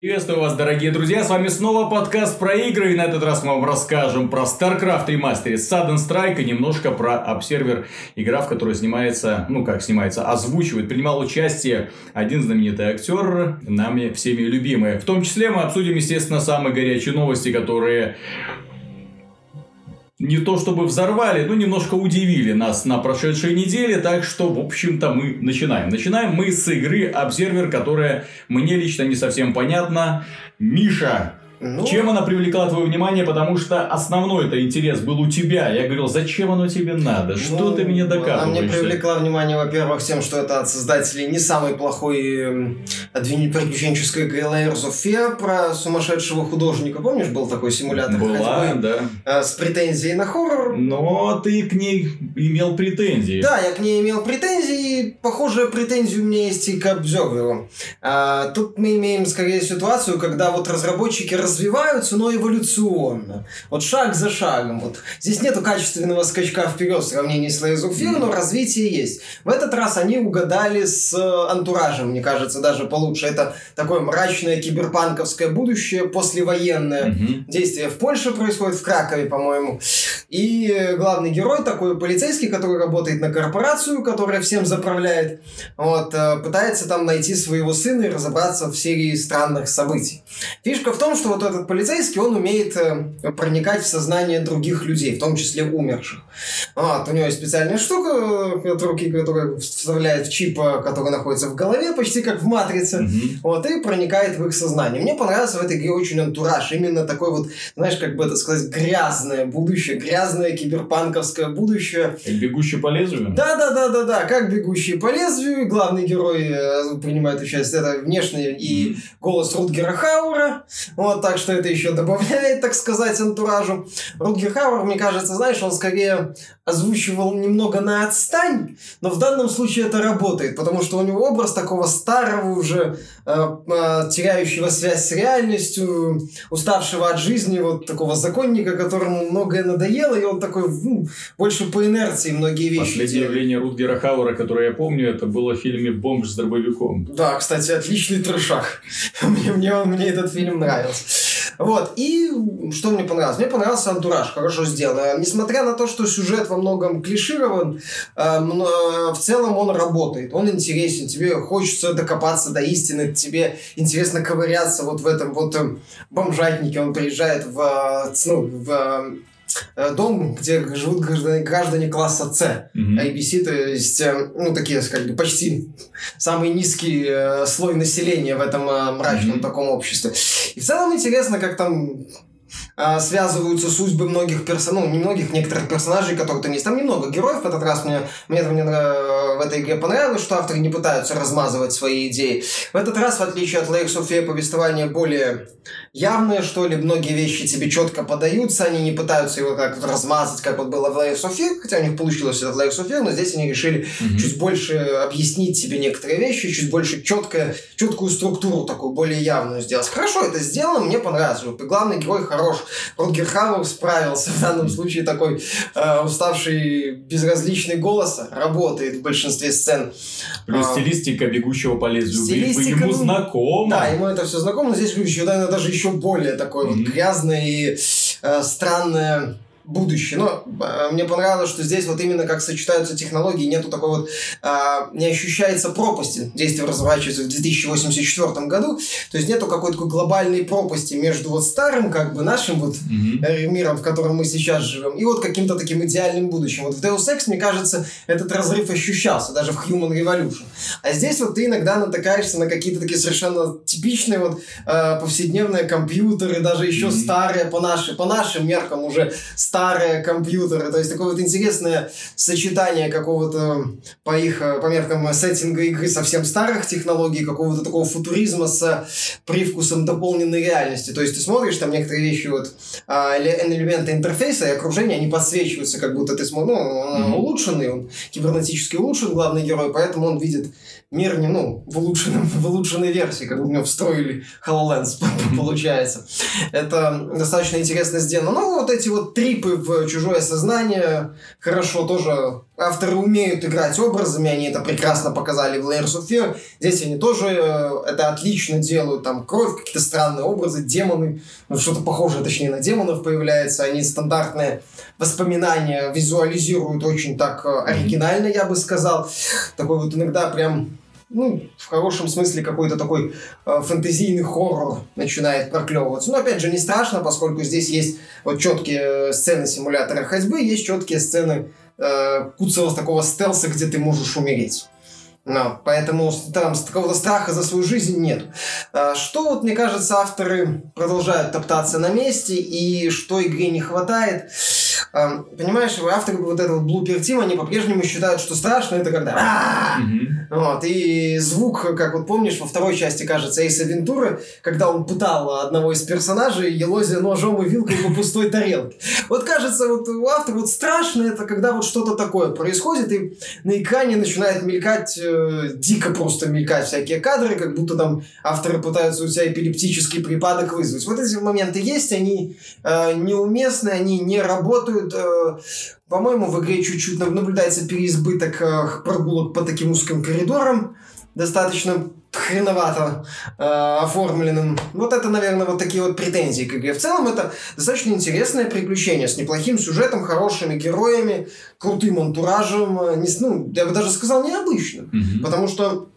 Приветствую вас, дорогие друзья, с вами снова подкаст про игры, и на этот раз мы вам расскажем про StarCraft Remastered Sudden Strike и немножко про Observer, игра, в которой снимается, ну как снимается, озвучивает, принимал участие один знаменитый актер, нами всеми любимый. В том числе мы обсудим, естественно, самые горячие новости, которые не то чтобы взорвали, но немножко удивили нас на прошедшей неделе, так что, в общем-то, мы начинаем. Начинаем мы с игры Observer, которая мне лично не совсем понятна. Миша, ну... Чем она привлекла твое внимание? Потому что основной это интерес был у тебя. Я говорил, зачем оно тебе надо? Что ну, ты мне доказываешь? Она мне привлекла внимание, во-первых, тем, что это от создателей не самый плохой э, приключенческой of Fear про сумасшедшего художника. Помнишь, был такой симулятор Была, ходьбы? да. Э, с претензией на хоррор. Но ты к ней имел претензии. Да, я к ней имел претензии. Похожая претензия у меня есть и к Обзерверу. А, тут мы имеем скорее ситуацию, когда вот разработчики развиваются, но эволюционно. Вот шаг за шагом. Вот. Здесь нету качественного скачка вперед в сравнении с Layers of Fear, но развитие есть. В этот раз они угадали с э, антуражем, мне кажется, даже получше. Это такое мрачное киберпанковское будущее, послевоенное. Mm-hmm. Действие в Польше происходит, в Кракове, по-моему. И главный герой такой полицейский, который работает на корпорацию, которая всем заправляет, вот, э, пытается там найти своего сына и разобраться в серии странных событий. Фишка в том, что вот вот этот полицейский, он умеет э, проникать в сознание других людей, в том числе умерших. Вот, у него есть специальная штука э, от руки, которая вставляет в чип, э, который находится в голове, почти как в матрице, mm-hmm. вот, и проникает в их сознание. Мне понравился в этой игре очень антураж, именно такой вот, знаешь, как бы это сказать, грязное будущее, грязное киберпанковское будущее. Как бегущий по лезвию? Да, да, да, да, да, как бегущий по лезвию, главный герой принимает участие, это внешний и голос Рутгера Хаура, вот, так что это еще добавляет, так сказать, антуражу. Рутгер Хауэр, мне кажется, знаешь, он скорее озвучивал немного на отстань, но в данном случае это работает, потому что у него образ такого старого уже, э, э, теряющего связь с реальностью, уставшего от жизни, вот такого законника, которому многое надоело, и он такой ну, больше по инерции многие вещи Последнее делает. явление Рутгера Хауэра, которое я помню, это было в фильме «Бомж с дробовиком». Да, кстати, отличный трешак. мне, мне, мне этот фильм нравился. Вот, и что мне понравилось? Мне понравился антураж, хорошо сделан. Несмотря на то, что сюжет во многом клиширован, э, э, в целом он работает, он интересен, тебе хочется докопаться до истины, тебе интересно ковыряться вот в этом вот э, бомжатнике, он приезжает в, ну, в Э, дом, где живут граждане, граждане класса С. Mm-hmm. ABC, то есть, э, ну, такие, бы, почти самый низкий э, слой населения в этом мрачном mm-hmm. таком обществе. И в целом интересно, как там а, связываются судьбы многих персонажей, ну, не многих, некоторых персонажей, которых там есть. Там немного героев в этот раз. Мне, мне, мне в этой игре понравилось, что авторы не пытаются размазывать свои идеи. В этот раз, в отличие от of Fear, повествование более явное, что ли. Многие вещи тебе четко подаются, они не пытаются его как-то размазать, как вот было в of Fear, хотя у них получилось это в of Fear, но здесь они решили mm-hmm. чуть больше объяснить тебе некоторые вещи, чуть больше четко, четкую структуру такую, более явную сделать. Хорошо это сделано, мне понравилось. Главный герой хорош. Рутгер Хауэр справился в данном случае такой э, уставший, безразличный голос работает в большинстве сцен. Плюс а, стилистика бегущего по лезвию стилистика, ему ну. Да, ему это все знакомо, но здесь еще, наверное, даже еще более такое mm-hmm. вот грязное и э, странное будущее. Но э, мне понравилось, что здесь вот именно как сочетаются технологии, нету такой вот, э, не ощущается пропасти. Действие разворачивается в 2084 году, то есть нету какой-то такой глобальной пропасти между вот старым, как бы нашим вот mm-hmm. миром, в котором мы сейчас живем, и вот каким-то таким идеальным будущим. Вот в Deus Ex, мне кажется, этот разрыв ощущался, даже в Human Revolution. А здесь вот ты иногда натыкаешься на какие-то такие совершенно типичные вот э, повседневные компьютеры, даже еще mm-hmm. старые по, нашим, по нашим меркам уже старые старые компьютеры. То есть такое вот интересное сочетание какого-то по их, по меркам сеттинга игры совсем старых технологий, какого-то такого футуризма с привкусом дополненной реальности. То есть ты смотришь там некоторые вещи, вот а, элементы интерфейса и окружения, они подсвечиваются, как будто ты смотришь, ну, он mm-hmm. улучшенный, он кибернетически улучшен, главный герой, поэтому он видит мир не, ну, в, улучшенном, в улучшенной версии, как у него встроили HoloLens, получается. Это достаточно интересно сделано. Ну, вот эти вот трипы в чужое сознание. Хорошо, тоже авторы умеют играть образами, они это прекрасно показали в Layers of Fear. Здесь они тоже э, это отлично делают. Там кровь, какие-то странные образы, демоны, ну, что-то похожее, точнее, на демонов появляется. Они стандартные воспоминания визуализируют очень так э, оригинально, я бы сказал. Такой вот иногда прям ну, в хорошем смысле какой-то такой э, фэнтезийный хоррор начинает проклевываться. Но опять же не страшно, поскольку здесь есть вот четкие э, сцены симулятора ходьбы, есть четкие сцены э, куцевого такого стелса, где ты можешь умереть. No, поэтому там какого-то страха за свою жизнь нет. А, что вот, мне кажется, авторы продолжают топтаться на месте, и что игре не хватает. Понимаешь, авторы вот этого Blooper Team, они по-прежнему считают, что страшно это когда... Вот, и звук, как вот помнишь, во второй части, кажется, Эйса Вентуры, когда он пытал одного из персонажей, елозя ножом и вилкой по пустой тарелке. Вот кажется, вот у автора вот страшно это, когда вот что-то такое происходит, и на экране начинает мелькать, э, дико просто мелькать всякие кадры, как будто там авторы пытаются у тебя эпилептический припадок вызвать. Вот эти моменты есть, они э, неуместны, они не работают, работают. Э, по-моему, в игре чуть-чуть наблюдается переизбыток э, прогулок по таким узким коридорам, достаточно хреновато э, оформленным. Вот это, наверное, вот такие вот претензии к игре. В целом, это достаточно интересное приключение с неплохим сюжетом, хорошими героями, крутым антуражем. Э, не, ну, я бы даже сказал, необычным. Mm-hmm. Потому что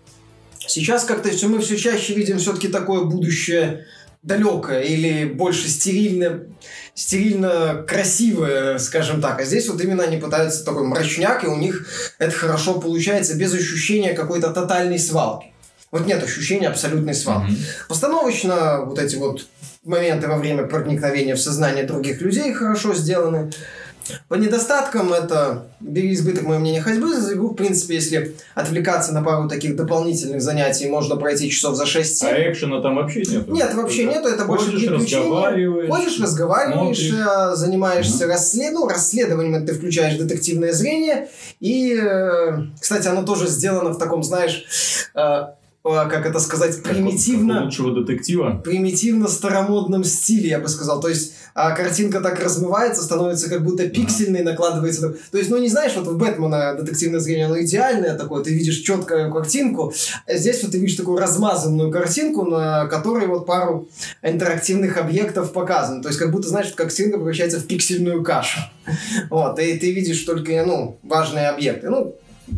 сейчас как-то все, мы все чаще видим все-таки такое будущее далекое или больше стерильное стерильно красивое, скажем так. А здесь вот именно они пытаются такой мрачняк, и у них это хорошо получается без ощущения какой-то тотальной свалки. Вот нет ощущения абсолютной свалки. Mm-hmm. Постановочно вот эти вот моменты во время проникновения в сознание других людей хорошо сделаны. По недостаткам это избыток, мое мнение, ходьбы за игру. В принципе, если отвлекаться на пару таких дополнительных занятий, можно пройти часов за 6-7. А экшена там вообще нет? Нет, вообще нету. Это больше. Ходишь, разговариваешь, смотришь. Э, занимаешься угу. расслед... ну, расследованием. Ты включаешь детективное зрение. И, э, кстати, оно тоже сделано в таком, знаешь э, как это сказать, примитивно... Как лучшего детектива. Примитивно старомодном стиле, я бы сказал. То есть, а картинка так размывается, становится как будто пиксельной, накладывается... То есть, ну, не знаешь, вот в Бэтмена детективное зрение, оно идеальное такое, ты видишь четкую картинку, а здесь вот ты видишь такую размазанную картинку, на которой вот пару интерактивных объектов показано. То есть, как будто, знаешь, картинка превращается в пиксельную кашу. Вот, и ты видишь только, ну, важные объекты. Ну,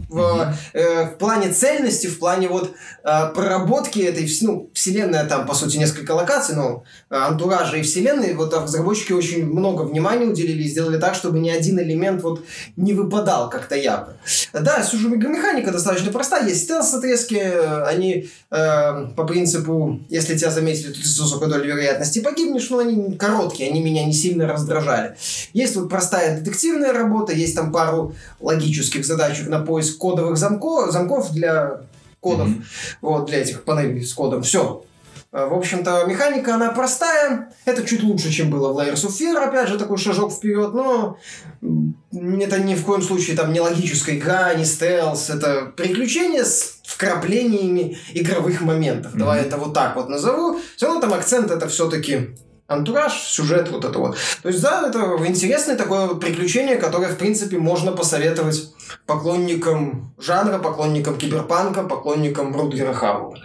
в, э, в плане цельности, в плане вот э, проработки этой ну, вселенной, там, по сути, несколько локаций, но э, антуража и вселенной, вот разработчики очень много внимания уделили и сделали так, чтобы ни один элемент вот не выпадал как-то ярко. Да, механика достаточно простая, есть стелс-отрезки, они э, по принципу, если тебя заметили, то ты с высокой долей вероятности погибнешь, но они короткие, они меня не сильно раздражали. Есть вот простая детективная работа, есть там пару логических задачек на поиск кодовых замков, замков для кодов, mm-hmm. вот, для этих панелей с кодом. Все. Э, в общем-то, механика, она простая. Это чуть лучше, чем было в Layers of Fear. Опять же, такой шажок вперед. Но это ни в коем случае там не логическая игра, не стелс. Это приключение с вкраплениями игровых моментов. Mm-hmm. Давай это вот так вот назову. Все равно там акцент это все-таки антураж, сюжет, вот это вот. То есть, да, это интересное такое приключение, которое, в принципе, можно посоветовать поклонникам жанра, поклонникам киберпанка, поклонникам Рудгера Хауэра.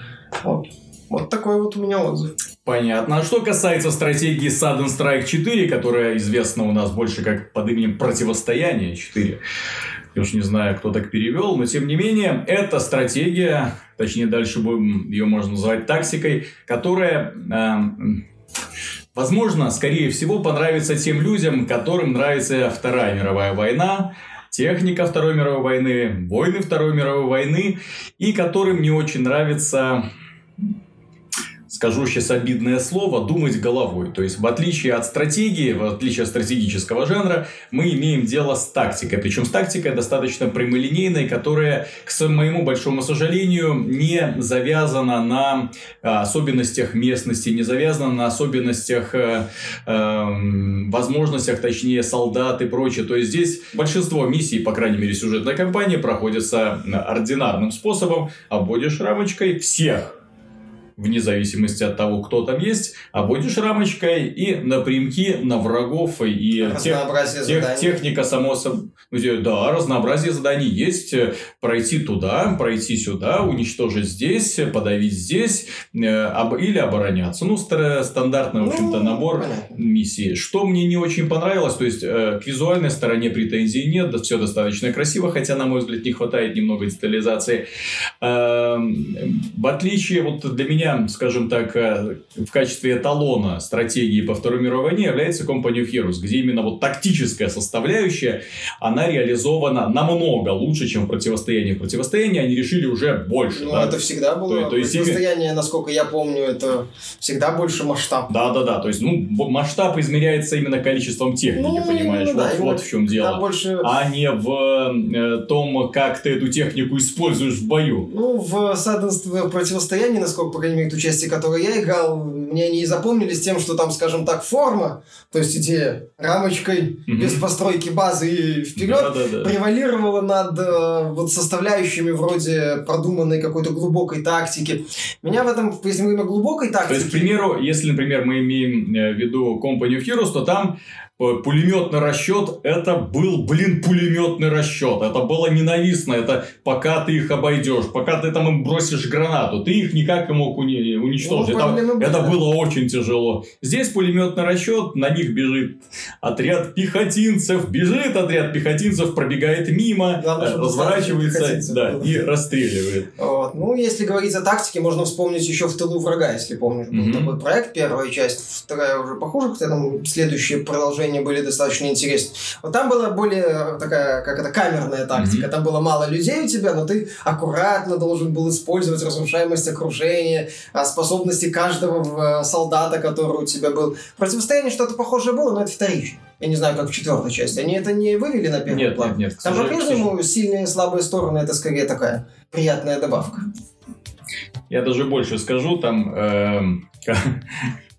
Вот. Вот такой вот у меня отзыв. Понятно. А что касается стратегии Sudden Strike 4, которая известна у нас больше как под именем Противостояние 4, я уж не знаю, кто так перевел, но тем не менее, эта стратегия, точнее дальше будем ее можно назвать тактикой, которая э, Возможно, скорее всего, понравится тем людям, которым нравится Вторая мировая война, техника Второй мировой войны, войны Второй мировой войны, и которым не очень нравится скажу сейчас обидное слово, думать головой. То есть, в отличие от стратегии, в отличие от стратегического жанра, мы имеем дело с тактикой. Причем с тактикой достаточно прямолинейной, которая, к моему большому сожалению, не завязана на а, особенностях местности, не завязана на особенностях, э, э, возможностях, точнее, солдат и прочее. То есть, здесь большинство миссий, по крайней мере, сюжетной кампании, проходится ординарным способом. Обводишь рамочкой всех вне зависимости от того, кто там есть, обводишь рамочкой и напрямки на врагов и тех, тех, техника само собой. Да, разнообразие заданий есть. Пройти туда, пройти сюда, уничтожить здесь, подавить здесь э, или обороняться. Ну, стандартный, в общем-то, ну, набор миссий. Что мне не очень понравилось, то есть э, к визуальной стороне претензий нет, все достаточно красиво, хотя, на мой взгляд, не хватает немного детализации. Эм, в отличие, вот для меня, скажем так, э, в качестве эталона стратегии по Второй мировой войне является Company of Heroes, где именно вот тактическая составляющая, она реализована намного лучше, чем в противостоянии. В противостоянии они решили уже больше. Ну, да? это всегда было. То, то есть, противостояние, насколько я помню, это всегда больше масштаб. Да, да, да. То есть, ну, масштаб измеряется именно количеством техники, ну, понимаешь? Ну, да, вот, вот в чем дело. Больше... А не в э, том, как ты эту технику используешь в бою. Ну, в Саденство противостоянии, насколько, по крайней мере, ту части, которую я играл, мне они и запомнились тем, что там, скажем так, форма, то есть идея рамочкой, угу. без постройки базы и вперед, да, да, да. превалировала над э, вот составляющими вроде продуманной какой-то глубокой тактики. Меня в этом, если мы говорим о глубокой тактике... То есть, к примеру, если, например, мы имеем э, в виду Company of Heroes, то там пулеметный расчет, это был, блин, пулеметный расчет. Это было ненавистно. Это пока ты их обойдешь, пока ты там им бросишь гранату, ты их никак не мог уни- уничтожить. Ну, это, это было очень тяжело. Здесь пулеметный расчет, на них бежит отряд пехотинцев, бежит отряд пехотинцев, пробегает мимо, Главное, разворачивается да, и расстреливает. Вот. Ну, если говорить о тактике, можно вспомнить еще в тылу врага, если помнишь. Был mm-hmm. такой проект, первая часть, вторая уже похуже, хотя там следующее продолжение сражения были достаточно интересны. Вот там была более такая, как это, камерная тактика. Mm-hmm. Там было мало людей у тебя, но ты аккуратно должен был использовать разрушаемость окружения, а, способности каждого э, солдата, который у тебя был. Противостояние что-то похожее было, но это вторично. Я не знаю, как в четвертой части. Они это не вывели на первый нет, план? Нет, нет. Там по-прежнему сильные и слабые стороны, это скорее такая приятная добавка. Я даже больше скажу, там э,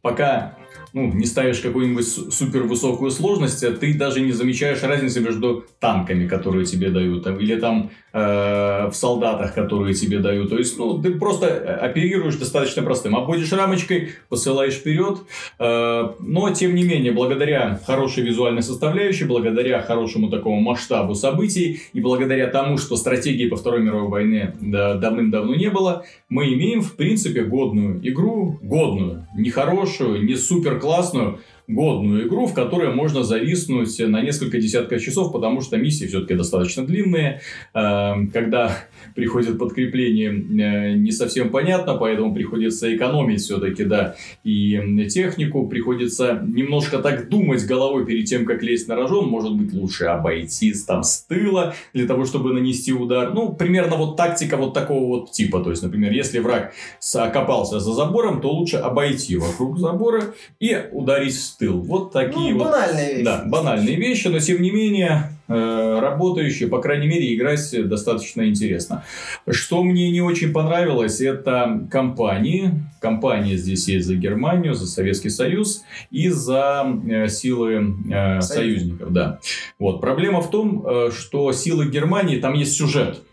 пока ну, не ставишь какую-нибудь супер высокую сложность, а ты даже не замечаешь разницы между танками, которые тебе дают, там, или там э, в солдатах, которые тебе дают. То есть, ну, ты просто э, оперируешь достаточно простым. Обводишь рамочкой, посылаешь вперед. Э, но, тем не менее, благодаря хорошей визуальной составляющей, благодаря хорошему такому масштабу событий и благодаря тому, что стратегии по Второй мировой войне да, давным-давно не было, мы имеем, в принципе, годную игру, годную, не хорошую, не супер классную, годную игру, в которой можно зависнуть на несколько десятков часов, потому что миссии все-таки достаточно длинные. Эм, когда приходит подкрепление, э, не совсем понятно, поэтому приходится экономить все-таки, да, и технику. Приходится немножко так думать головой перед тем, как лезть на рожон. Может быть, лучше обойти там с тыла для того, чтобы нанести удар. Ну, примерно вот тактика вот такого вот типа. То есть, например, если враг окопался за забором, то лучше обойти вокруг забора и ударить в тыл. Вот такие ну, вот... банальные вещи. Да, банальные вещи, но тем не менее работающие, по крайней мере, играть достаточно интересно. Что мне не очень понравилось, это компании. Компания здесь есть за Германию, за Советский Союз и за э, силы э, союзников. Да. Вот. Проблема в том, э, что силы Германии, там есть сюжет.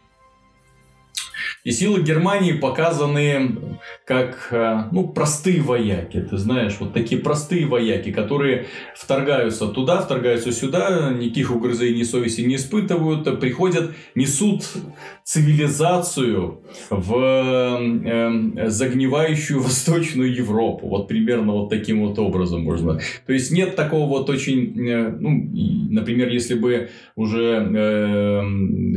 И силы Германии показаны как э, ну, простые вояки. Ты знаешь, вот такие простые вояки, которые вторгаются туда, вторгаются сюда, никаких угрызений совести не испытывают, приходят, несут цивилизацию в э, загнивающую Восточную Европу. Вот примерно вот таким вот образом можно. То есть нет такого вот очень, э, ну, например, если бы уже э,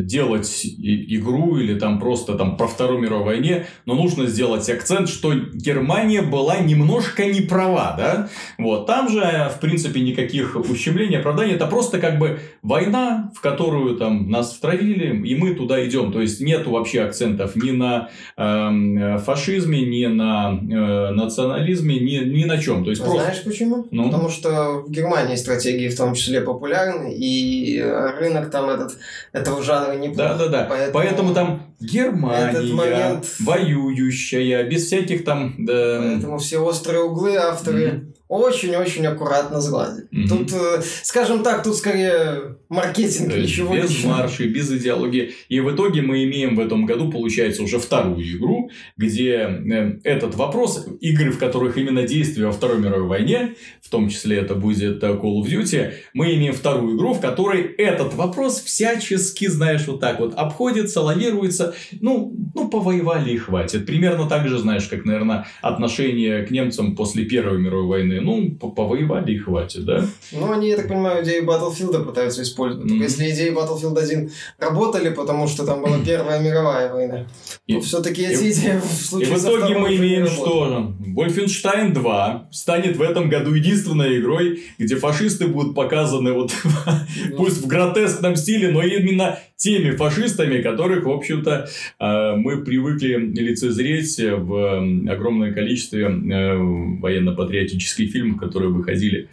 делать игру или там просто там про Вторую мировую войне, но нужно сделать акцент, что Германия была немножко не права, да? Вот, там же, в принципе, никаких ущемлений, оправданий, это просто как бы война, в которую там нас втравили, и мы туда идем. То есть, нет вообще акцентов ни на э, фашизме, ни на э, национализме, ни, ни на чем. То есть, просто... Знаешь почему? Ну? Потому что в Германии стратегии в том числе популярны, и рынок там этот, этого жанра не Да, да, да. Поэтому... Поэтому там Германия, Этот момент- воюющая, без всяких там... Да, Поэтому все острые углы авторы очень-очень аккуратно сгладили. Мгм. Тут, э, скажем так, тут скорее маркетинг, То ничего без личного. маршей, без идеологии. И в итоге мы имеем в этом году, получается, уже вторую игру, где э, этот вопрос, игры, в которых именно действие во Второй мировой войне, в том числе это будет э, Call of Duty, мы имеем вторую игру, в которой этот вопрос всячески, знаешь, вот так вот обходится, лавируется. Ну, ну повоевали и хватит. Примерно так же, знаешь, как, наверное, отношение к немцам после Первой мировой войны. Ну, по- повоевали и хватит, да? Ну, они, я так понимаю, идею Battlefield пытаются использовать. Только Мгм. если идеи Battlefield 1 работали, потому что там была Первая мировая война, И- то все-таки и- эти идеи в И случае в со итоге мы имеем что? Wolfenstein 2 станет в этом году единственной игрой, где фашисты будут показаны вот пусть в гротескном стиле, но именно теми фашистами, которых, в общем-то, э, мы привыкли лицезреть в огромном количестве э, военно-патриотических фильмов, которые выходили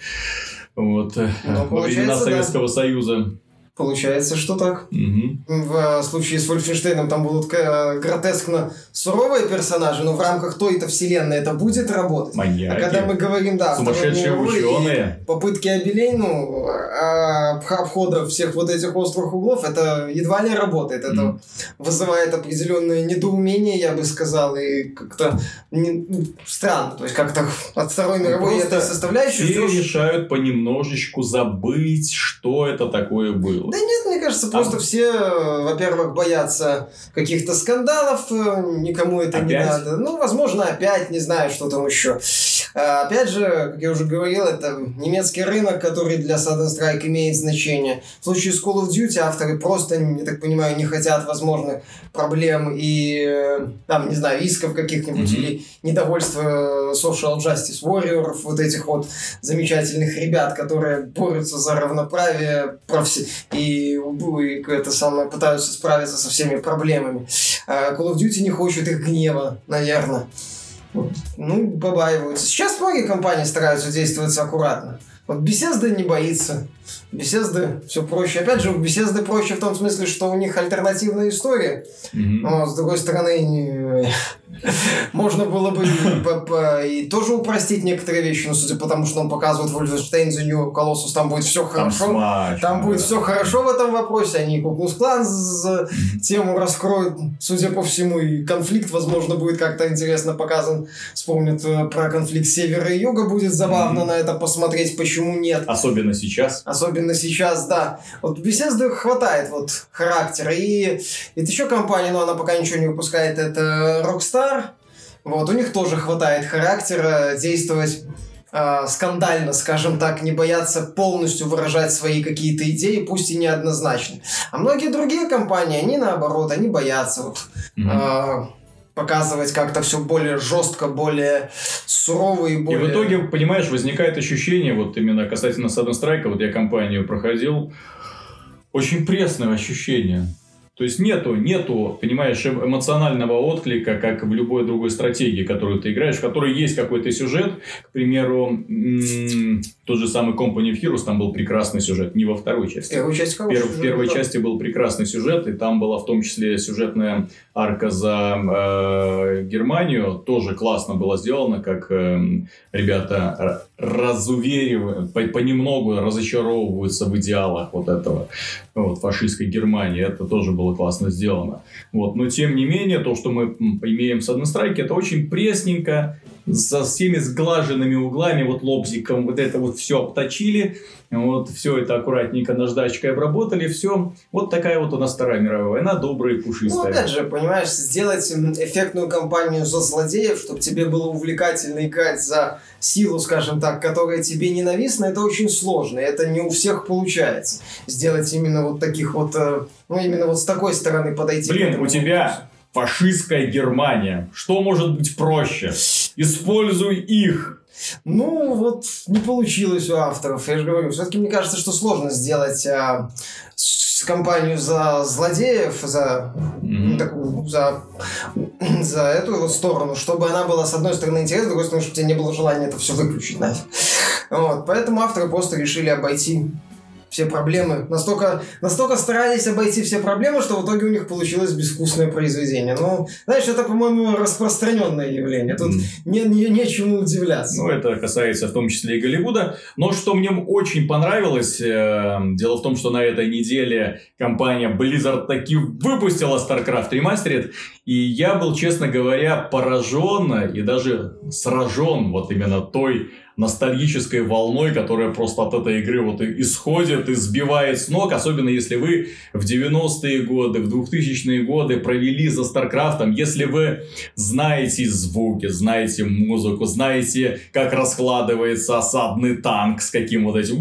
вот, э, Ну, во времена получается, да. Советского Союза. Получается, что так. Мгм. В случае с Вольфенштейном там будут э, гротескно суровые персонажи, но в рамках той-то вселенной это будет работать. Маньяки, А когда мы говорим, да, сумасшедшие ученые. попытки обелей, ну, а, обх- обхода всех вот этих острых углов, это едва ли работает. Это Мгм. вызывает определенное недоумение, я бы сказал, и как-то не- ну, странно. То есть как-то от Второй мировой Просто этой составляющей Все ждёшь- решают понемножечку забыть, что это такое было. Да нет, мне кажется, просто А- все, э, во-первых, боятся каких-то скандалов, э, никому это не Опять? надо. Ну, возможно, опять, не знаю, что там еще. А, Опять же, как я уже говорил, это немецкий рынок, который для Sudden Strike имеет значение. В случае с Call of Duty авторы просто, я так понимаю, не хотят возможных проблем и, э, там, не знаю, исков каких-нибудь Мгм. или недовольства Social Justice Warrior, вот этих вот замечательных ребят, которые борются за равноправие и, убу- и это самое, пытаются справиться со всеми проблемами. А Call of Duty не хочет их гнева, наверное. Вот. Ну, побаиваются. Сейчас многие компании стараются действовать аккуратно. Вот Bethesda не боится. Bethesda все проще. Опять же, у Bethesda проще в том смысле, что у них альтернативная история. Мгм. Но, с другой стороны, можно было бы и, тоже упростить некоторые вещи, но судя по тому, что он показывает Wolfenstein The New Colossus, там будет все хорошо. Там будет все хорошо в этом вопросе. Они Куклус Клан за тему раскроют, судя по всему, и конфликт, возможно, будет как-то интересно показан. Вспомнят э, про конфликт севера и юга, будет забавно на это посмотреть, почему нет. Особенно сейчас. Особенно сейчас, да. Вот Bethesda хватает вот характера. И это еще компания, но она пока ничего не выпускает, это Rockstar. Вот, у них тоже хватает характера действовать а, скандально, скажем так, не бояться полностью выражать свои какие-то идеи, пусть и неоднозначно. А многие другие компании, они наоборот, они боятся вот, Мгм. а, показывать как-то все более жестко, более сурово и И более... в итоге, понимаешь, возникает ощущение, вот именно касательно Sudden Strike, вот я компанию проходил, очень пресное ощущение. То есть нету, нету, понимаешь, эм- эмоционального отклика, как в любой другой стратегии, которую ты играешь, в которой есть какой-то сюжет. К примеру, тот же самый Company of Heroes, там был прекрасный сюжет, не во второй части. Первую часть пер- в первой да. части был прекрасный сюжет, и там была в том числе сюжетная арка за э, Германию. Тоже классно было сделано, как эм, ребята разуверивают, по- понемногу разочаровываются в идеалах вот этого вот, фашистской Германии. Это тоже было классно сделано. Вот. Но тем не менее, то, что мы имеем с Strike, это очень пресненько, со всеми сглаженными углами, вот лобзиком, вот это вот все обточили, вот все это аккуратненько наждачкой обработали, все. Вот такая вот у нас Вторая мировая война, добрая и Ну, пушистая. опять же, понимаешь, сделать эффектную кампанию за злодеев, чтобы тебе было увлекательно играть за силу, скажем так, которая тебе ненавистна, это очень сложно. Это не у всех получается. Сделать именно вот таких вот, э, ну, именно вот с такой стороны подойти. Блин, у тебя фашистская Германия. Что может быть проще? Используй их. Ну, вот не получилось у авторов. Я же говорю, все-таки мне кажется, что сложно сделать а, с- компанию за злодеев, за, ну, такую, за, за эту вот сторону, чтобы она была, с одной стороны, интересна, с другой стороны, чтобы у тебя не было желания это все выключить нафиг. Вот, поэтому авторы просто решили обойти все проблемы. Настолько, настолько старались обойти все проблемы, что в итоге у них получилось безвкусное произведение. Ну, знаешь, это, по-моему, распространенное явление. Тут mm. не, не, нечему удивляться. Ну, это касается в том числе и Голливуда. Но что мне очень понравилось, э, дело в том, что на этой неделе компания Blizzard таки выпустила StarCraft Remastered. И я был, честно говоря, поражен и даже сражен вот именно той ностальгической волной, которая просто от этой игры вот исходит и сбивает с ног, особенно если вы в 90-е годы, в 2000-е годы провели за Старкрафтом, если вы знаете звуки, знаете музыку, знаете, как раскладывается осадный танк с каким вот этим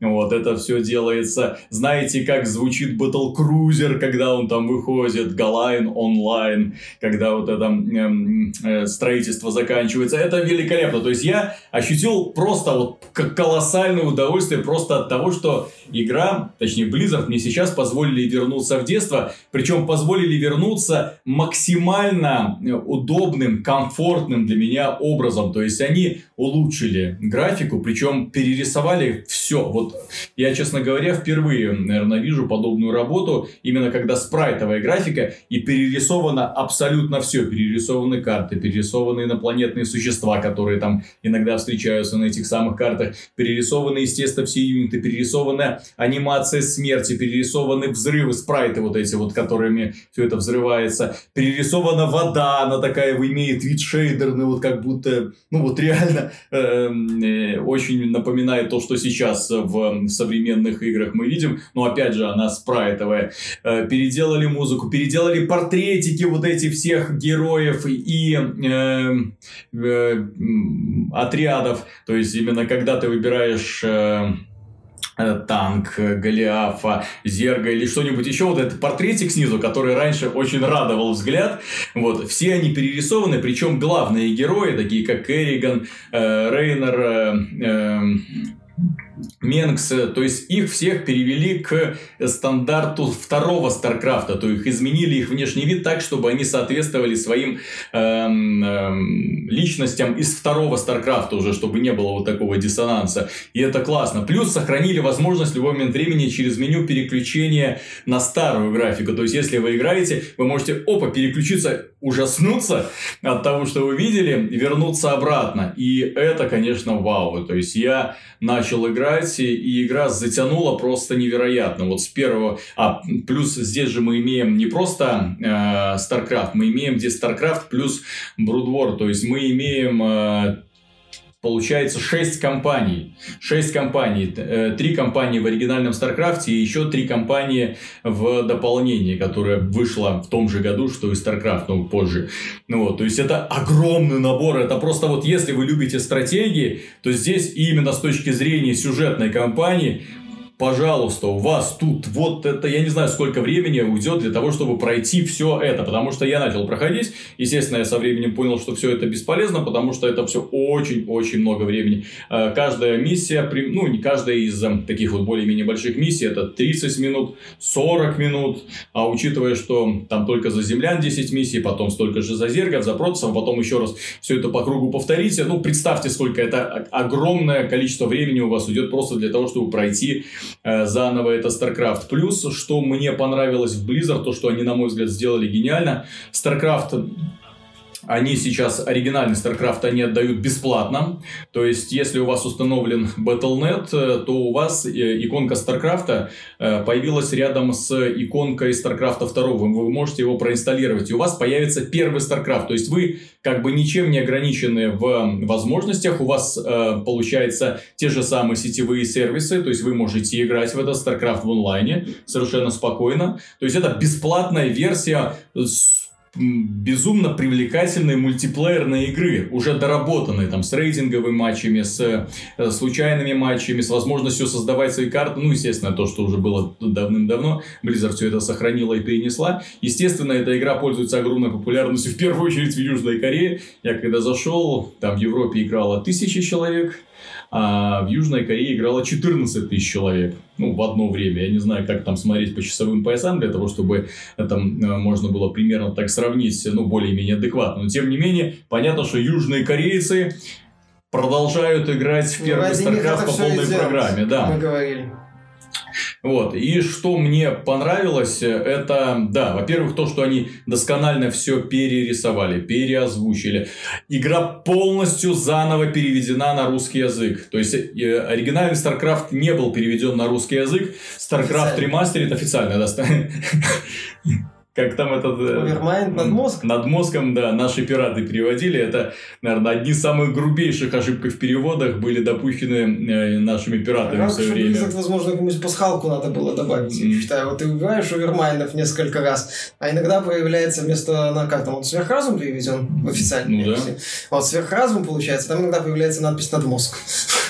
вот это все делается. Знаете, как звучит Battle Cruiser, когда он там выходит, Галайн онлайн, когда вот это эм, э, строительство заканчивается. Это великолепно. То есть я ощутил просто вот колоссальное удовольствие просто от того, что игра, точнее Blizzard мне сейчас позволили вернуться в детство, причем позволили вернуться максимально удобным, комфортным для меня образом. То есть они улучшили графику, причем перерисовали все. Вот я, честно говоря, впервые, наверное, вижу подобную работу, именно когда спрайтовая графика и перерисовано абсолютно все. Перерисованы карты, перерисованы инопланетные существа, которые там иногда встречаются на этих самых картах, перерисованы, естественно, все юниты, перерисована анимация смерти, перерисованы взрывы, спрайты вот эти вот, которыми все это взрывается, перерисована вода, она такая имеет вид шейдерный, вот как будто, ну вот реально эм, э, очень напоминает то, что сейчас в современных играх мы видим, но опять же она спрайтовая. Э, переделали музыку, переделали портретики вот эти всех героев и э, э, отрядов, то есть именно когда ты выбираешь э, Э, танк, э, Голиафа, Зерга или что-нибудь еще. Вот этот портретик снизу, который раньше очень радовал взгляд. Вот, все они перерисованы, причем главные герои, такие как Керриган, э, Рейнер, э, э, Менкс, то есть их всех перевели к стандарту второго Старкрафта, то есть изменили их внешний вид так, чтобы они соответствовали своим эм, эм, личностям из второго Старкрафта уже, чтобы не было вот такого диссонанса. И это классно. Плюс сохранили возможность в любой момент времени через меню переключения на старую графику. То есть, если вы играете, вы можете, опа, переключиться, ужаснуться от того, что вы видели, вернуться обратно. И это, конечно, вау. То есть, я начал играть, и игра затянула просто невероятно. Вот с первого... А, плюс здесь же мы имеем не просто э, StarCraft, мы имеем здесь StarCraft плюс Brood War. То есть, мы имеем... Э, Получается 6 компаний. 6 компаний. Э, три компании в оригинальном StarCraft и еще три компании в дополнении, которое вышло в том же году, что и StarCraft, но позже. Ну, вот, то есть, это огромный набор. Это просто вот если вы любите стратегии, то здесь именно с точки зрения сюжетной кампании пожалуйста, у вас тут вот это, я не знаю, сколько времени уйдет для того, чтобы пройти все это, потому что я начал проходить, естественно, я со временем понял, что все это бесполезно, потому что это все очень-очень много времени. Э, каждая миссия, ну, не каждая из э, таких вот более-менее больших миссий, это 30 минут, 40 минут, а учитывая, что там только за землян 10 миссий, потом столько же за зергов, за протасов, потом еще раз все это по кругу повторите, ну, представьте, сколько это огромное количество времени у вас уйдет просто для того, чтобы пройти заново это StarCraft. Плюс, что мне понравилось в Blizzard, то, что они, на мой взгляд, сделали гениально. StarCraft они сейчас оригинальный StarCraft они отдают бесплатно. То есть, если у вас установлен Battle.net, э, то у вас э, иконка StarCraft появилась рядом с иконкой StarCraft 2. Вы можете его проинсталлировать. И у вас появится первый StarCraft. То есть, вы как бы ничем не ограничены в возможностях. У вас э, получается те же самые сетевые сервисы. То есть, вы можете играть в этот StarCraft в онлайне совершенно спокойно. То есть, это бесплатная версия с безумно привлекательной мультиплеерной игры, уже доработанной там с рейтинговыми матчами, с э, случайными матчами, с возможностью создавать свои карты, ну, естественно, то, что уже было давным-давно, Blizzard все это сохранила и перенесла. Естественно, эта игра пользуется огромной популярностью, в первую очередь в Южной Корее. Я когда зашел, там в Европе играло тысячи человек, а в Южной Корее играло 14 тысяч человек. Ну, в одно время. Я не знаю, как там смотреть по часовым поясам, для того, чтобы это можно было примерно так сравнить, ну, более-менее адекватно. Но, тем не менее, понятно, что южные корейцы продолжают играть в ну, первый StarCraft по полной программе. Да. Мы говорили. Вот. И что мне понравилось, это, да, во-первых, то, что они досконально все перерисовали, переозвучили. Игра полностью заново переведена на русский язык. То есть, э, оригинальный StarCraft не был переведен на русский язык. StarCraft Remastered официально, да, как там этот... Овермайнд над мозг? Над мозгом, да, наши пираты переводили. Это, наверное, одни из самых грубейших ошибок в переводах были допущены э, нашими пиратами в свое время. Близок, возможно, какую-нибудь пасхалку надо было добавить. Mm. Я считаю, вот ты убиваешь овермайндов несколько раз, а иногда появляется вместо, на как там, он сверхразум переведен в официальной ну, версии. Да. Вот сверхразум получается, там иногда появляется надпись над мозг.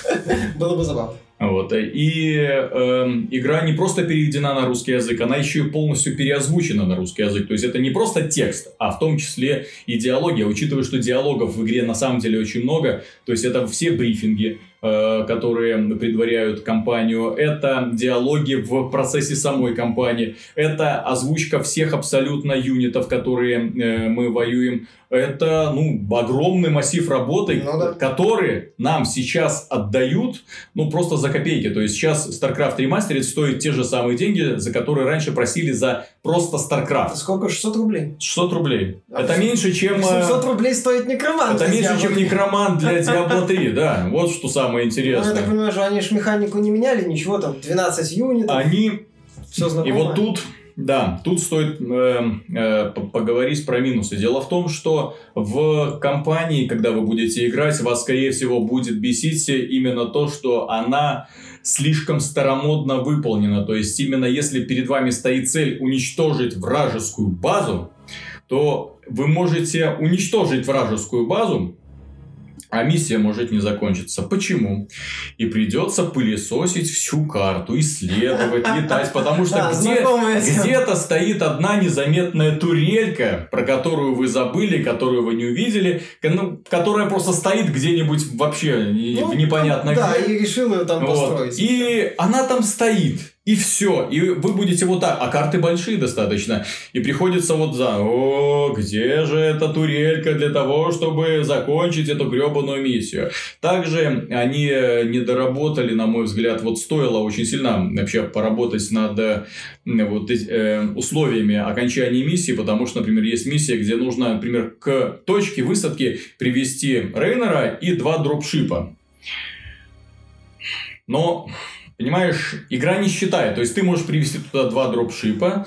Было бы забавно. Вот. И э, игра не просто переведена на русский язык, она еще и полностью переозвучена на русский язык. То есть это не просто текст, а в том числе и диалоги. Учитывая, что диалогов в игре на самом деле очень много, то есть это все брифинги, Э, которые предваряют кампанию, это диалоги в процессе самой кампании, это озвучка всех абсолютно юнитов, которые э, мы воюем. Это ну, огромный массив работы, ну, да. которые нам сейчас отдают ну, просто за копейки. То есть сейчас StarCraft Remastered стоит те же самые деньги, за которые раньше просили за просто StarCraft. Сколько? 600 рублей? 600 рублей. А это меньше, чем... 700 э, рублей стоит некромант. Это меньше, чем некромант для Diablo 3, да. Вот что самое самое интересное. Ну, я так понимаю, что они же механику не меняли, ничего там, 12 юнитов. Они... Все знакомо. И вот тут да, тут стоит э, э, поговорить про минусы. Дело в том, что в компании, когда вы будете играть, вас, скорее всего, будет бесить именно то, что она слишком старомодно выполнена. То есть, именно если перед вами стоит цель уничтожить вражескую базу, то вы можете уничтожить вражескую базу, а миссия может не закончиться. Почему? И придется пылесосить всю карту, исследовать, летать, потому что где, где-то стоит одна незаметная турелька, про которую вы забыли, которую вы не увидели, ну, которая просто стоит где-нибудь вообще ну, в непонятно да, где. Да, и решил ее там вот. построить. И она там стоит. И все. И вы будете вот так. А карты большие достаточно. И приходится вот за... О, где же эта турелька для того, чтобы закончить эту гребаную миссию? Также они не доработали, на мой взгляд, вот стоило очень сильно вообще поработать над э, вот, э, условиями окончания миссии, потому что, например, есть миссия, где нужно, например, к точке высадки привести Рейнера и два дропшипа. Но Понимаешь, игра не считает. То есть ты можешь привести туда два дропшипа,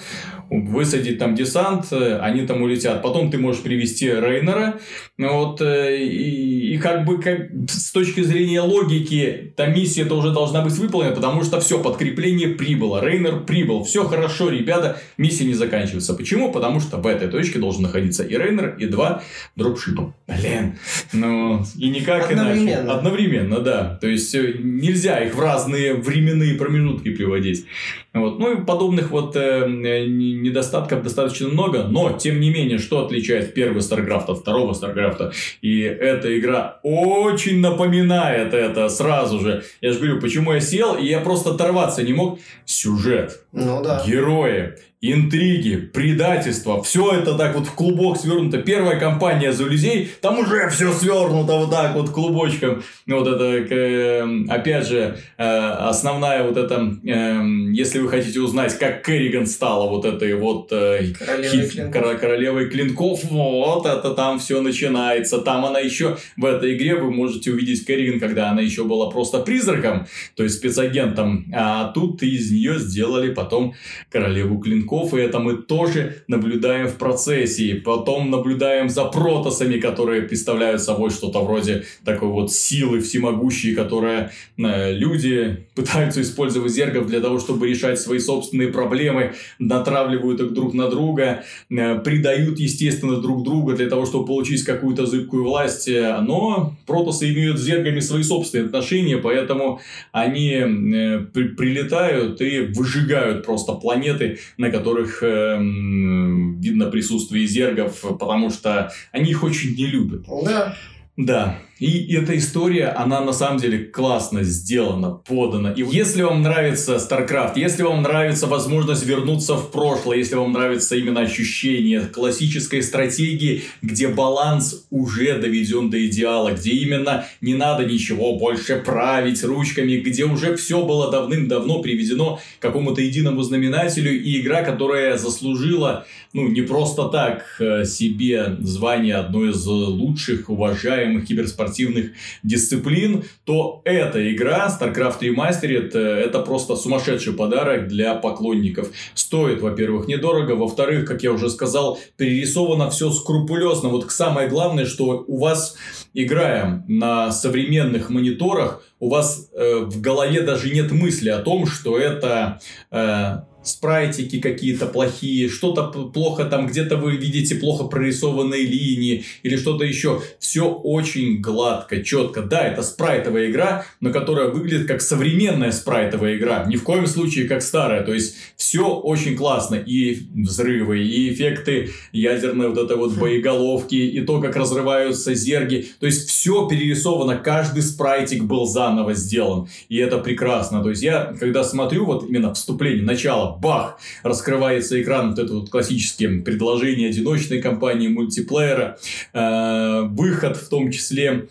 высадить там десант, э, они там улетят. Потом ты можешь привести Рейнера. Вот, э, и, и как бы как, с точки зрения логики, та миссия тоже должна быть выполнена, потому что все, подкрепление прибыло, Рейнер прибыл, все хорошо, ребята, миссия не заканчивается. Почему? Потому что в этой точке должен находиться и Рейнер, и два дропшипа. Блин. Ну, и никак Одновременно. иначе. Одновременно, да. То есть, э, нельзя их в разные временные промежутки приводить. Вот. Ну и подобных вот э, недостатков достаточно много, но тем не менее, что отличает первый StarCraft от второго StarCraft? И эта игра очень напоминает это сразу же. Я же говорю, почему я сел, и я просто оторваться не мог. Сюжет, ну, да. герои, интриги, предательство, все это так вот в клубок свернуто. Первая кампания за людей, там уже все свернуто вот так вот клубочком. Вот это, эм, опять же, э, основная вот эта, если вы хотите узнать, как Керриган стала вот этой вот э, королевой, хит, клинков. королевой клинков, вот это там все начинается. Там она еще в этой игре вы можете увидеть Керриган, когда она еще была просто призраком, то есть спецагентом, а тут из нее сделали потом королеву клинков и это мы тоже наблюдаем в процессе. И потом наблюдаем за протосами, которые представляют собой что-то вроде такой вот силы всемогущей, которые э, люди пытаются использовать зергов для того, чтобы решать свои собственные проблемы, натравливают их друг на друга, э, предают, естественно, друг друга для того, чтобы получить какую-то зыбкую власть. Но протосы имеют с зергами свои собственные отношения, поэтому они э, при прилетают и выжигают просто планеты, на которых э, видно присутствие зергов, потому что они их очень не любят. Да. Да. И эта история, она на самом деле классно сделана, подана. И если вам нравится StarCraft, если вам нравится возможность вернуться в прошлое, если вам нравится именно ощущение классической стратегии, где баланс уже доведен до идеала, где именно не надо ничего больше править ручками, где уже все было давным-давно приведено к какому-то единому знаменателю, и игра, которая заслужила, ну, не просто так э, себе звание одной из лучших, уважаемых киберспортивных дисциплин, то эта игра, StarCraft Remastered, это просто сумасшедший подарок для поклонников. Стоит, во-первых, недорого, во-вторых, как я уже сказал, перерисовано все скрупулезно. Вот самое главное, что у вас, играя на современных мониторах, у вас э, в голове даже нет мысли о том, что это э, спрайтики какие-то плохие, что-то плохо там, где-то вы видите плохо прорисованные линии или что-то еще. Все очень гладко, четко. Да, это спрайтовая игра, но которая выглядит как современная спрайтовая игра. Ни в коем случае как старая. То есть, все очень классно. И взрывы, и эффекты ядерной вот этой вот хм. боеголовки, и то, как разрываются зерги. То есть, все перерисовано, каждый спрайтик был заново сделан. И это прекрасно. То есть, я, когда смотрю вот именно вступление, начало, бах, раскрывается экран, вот это вот классические предложения одиночной кампании, мультиплеера, э, выход в том числе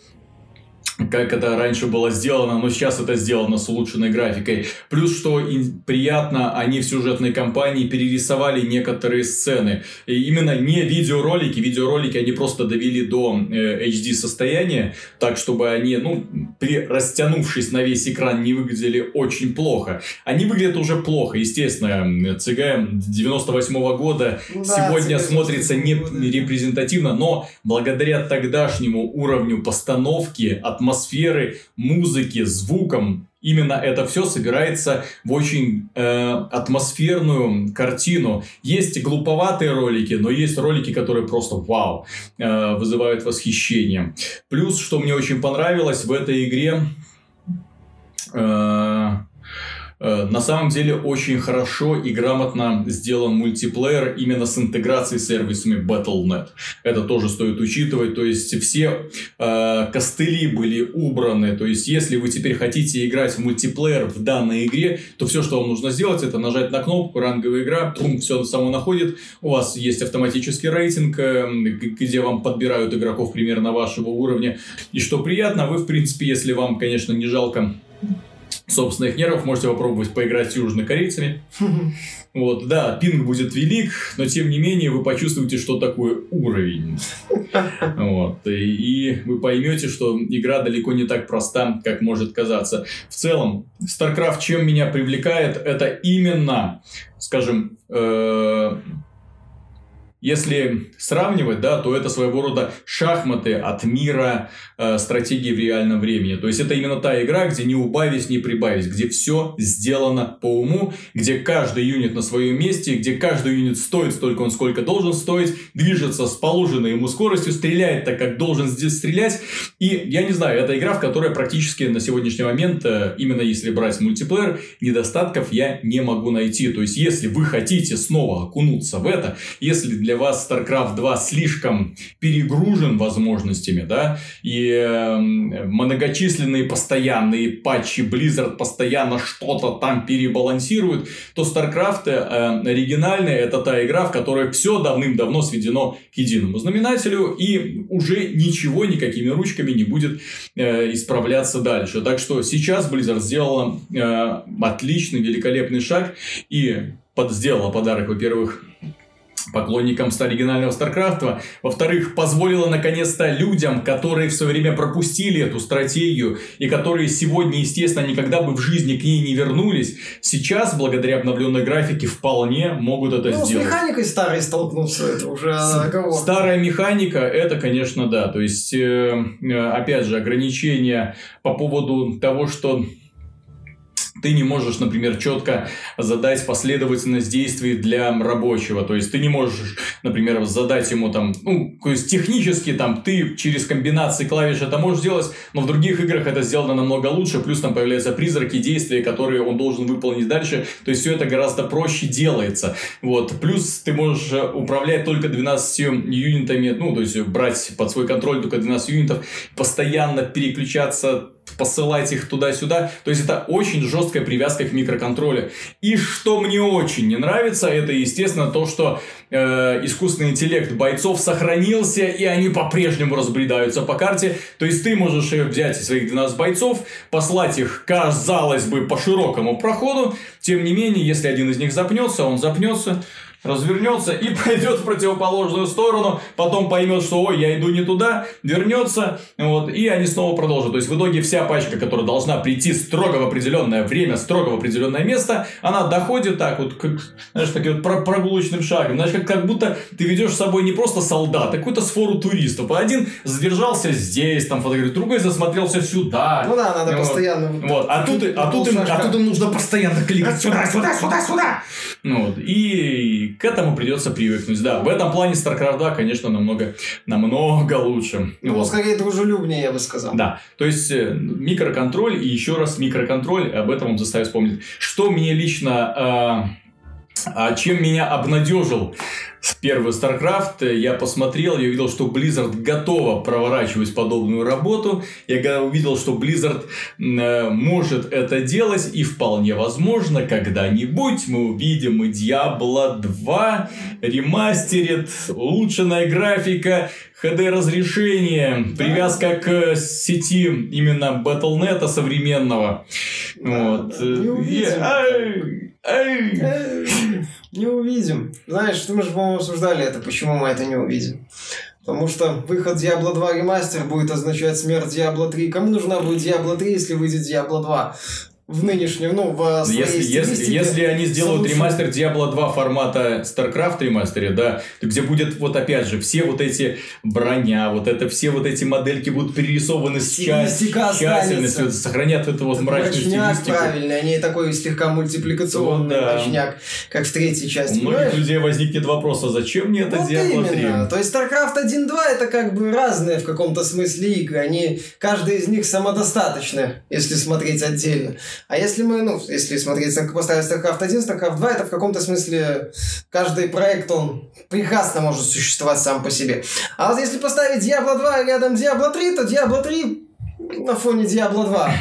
как это раньше было сделано, но сейчас это сделано с улучшенной графикой. Плюс, что приятно, они в сюжетной кампании перерисовали некоторые сцены. И именно не видеоролики, видеоролики они просто довели до э, HD состояния, так чтобы они, ну, при растянувшись на весь экран, не выглядели очень плохо. Они выглядят уже плохо, естественно. ЦГ 98 -го года да, сегодня смотрится не репрезентативно, но благодаря тогдашнему уровню постановки, атмосферы, атмосферы, музыки, звуком. Именно это все собирается в очень э, атмосферную картину. Есть глуповатые ролики, но есть ролики, которые просто вау, э, вызывают восхищение. Плюс, что мне очень понравилось в этой игре, э, на самом деле очень хорошо и грамотно сделан мультиплеер именно с интеграцией с сервисами Battle.net. Это тоже стоит учитывать. То есть все э, костыли были убраны. То есть если вы теперь хотите играть в мультиплеер в данной игре, то все, что вам нужно сделать, это нажать на кнопку ранговая игра, пум, все само находит. У вас есть автоматический рейтинг, э, где вам подбирают игроков примерно вашего уровня. И что приятно, вы в принципе, если вам, конечно, не жалко собственных нервов. Можете попробовать поиграть с южнокорейцами. Вот, да, пинг будет велик, но тем не менее вы почувствуете, что такое уровень. Вот, и, и вы поймете, что игра далеко не так проста, как может казаться. В целом, StarCraft чем меня привлекает, это именно, скажем, э, если сравнивать, да, то это своего рода шахматы от мира э, стратегии в реальном времени. То есть это именно та игра, где не убавить, не прибавить, где все сделано по уму, где каждый юнит на своем месте, где каждый юнит стоит столько, он сколько должен стоить, движется с положенной ему скоростью, стреляет так, как должен здесь стрелять. И я не знаю, это игра, в которой практически на сегодняшний момент, э, именно если брать мультиплеер, недостатков я не могу найти. То есть если вы хотите снова окунуться в это, если для для вас StarCraft 2 слишком перегружен возможностями, да, и э, многочисленные постоянные патчи Blizzard постоянно что-то там перебалансируют, то StarCraft э, оригинальная это та игра, в которой все давным-давно сведено к единому знаменателю, и уже ничего никакими ручками не будет э, исправляться дальше. Так что сейчас Blizzard сделала э, отличный, великолепный шаг и под, сделала подарок, во-первых, поклонникам оригинального Старкрафта. Во-вторых, позволила наконец-то людям, которые в свое время пропустили эту стратегию и которые сегодня, естественно, никогда бы в жизни к ней не вернулись, сейчас, благодаря обновленной графике, вполне могут это ну, сделать. с механикой старой столкнуться, это уже с, Старая механика, это, конечно, да. То есть, э, э опять же, ограничения по поводу того, что ты не можешь, например, четко задать последовательность действий для рабочего. То есть ты не можешь, например, задать ему там, ну, то есть технически там ты через комбинации клавиш это можешь сделать, но в других играх это сделано намного лучше, плюс там появляются призраки действия, которые он должен выполнить дальше. То есть все это гораздо проще делается. Вот. Плюс ты можешь управлять только 12 юнитами, ну, то есть брать под свой контроль только 12 юнитов, постоянно переключаться посылать их туда-сюда. То есть, это очень жесткая привязка к микроконтролю. И что мне очень не нравится, это, естественно, то, что э, искусственный интеллект бойцов сохранился, и они по-прежнему разбредаются по карте. То есть, ты можешь взять своих 12 бойцов, послать их, казалось бы, по широкому проходу. Тем не менее, если один из них запнется, он запнется развернется и пойдет в противоположную сторону, потом поймет, что ой, я иду не туда, вернется, вот, и они снова продолжат. То есть в итоге вся пачка, которая должна прийти строго в определенное время, строго в определенное место, она доходит так вот, как, знаешь, таким вот прогулочным шагом. Знаешь, как, как будто ты ведешь с собой не просто солдат, а какую-то сфору туристов. Один задержался здесь, там фотографирует, другой засмотрелся сюда. Ну да, надо вот. постоянно. Вот, а тут, а, тут им, а тут им нужно постоянно кликать сюда, сюда, сюда, сюда. Ну, вот, и к этому придется привыкнуть. Да, в этом плане StarCraft 2, конечно, намного, намного лучше. Ну, вот. скорее дружелюбнее, я бы сказал. Да, то есть э, микроконтроль и еще раз микроконтроль, об этом он заставит вспомнить. Что мне лично... Э, а чем меня обнадежил первый StarCraft, я посмотрел, я увидел, что Blizzard готова проворачивать подобную работу. Я увидел, что Blizzard э, может это делать, и вполне возможно, когда-нибудь мы увидим и Diablo 2 ремастерит, улучшенная графика, HD разрешение, привязка к сети именно Battle.net современного. Да, вот. Да, не увидим. Не увидим. Знаешь, мы же, обсуждали это, почему мы это не увидим. Потому что выход Diablo 2 ремастер будет означать смерть Diablo 3. Кому нужна будет Diablo 3, если выйдет Diablo 2? В нынешнем, ну, в если, если, если они сделают лучшим... ремастер Diablo 2 формата StarCraft ремастере, да, где будет вот опять же все вот эти броня, вот это все вот эти модельки будут перерисованы с тщательностью, сохранят эту вот мрачную стилистику. правильно, они такой слегка мультипликационный вот, да. мрачняк, как в третьей части. У многих понимаешь? людей возникнет вопрос, а зачем мне это вот Diablo 3? Именно. То есть StarCraft 1-2 это как бы разные в каком-то смысле игры, они, каждая из них самодостаточны, если смотреть отдельно. А если мы, ну, если смотреть, поставить StarCraft 1, StarCraft 2, это в каком-то смысле каждый проект, он прекрасно может существовать сам по себе. А вот если поставить Diablo 2 рядом Diablo 3, то Diablo 3 на фоне Diablo 2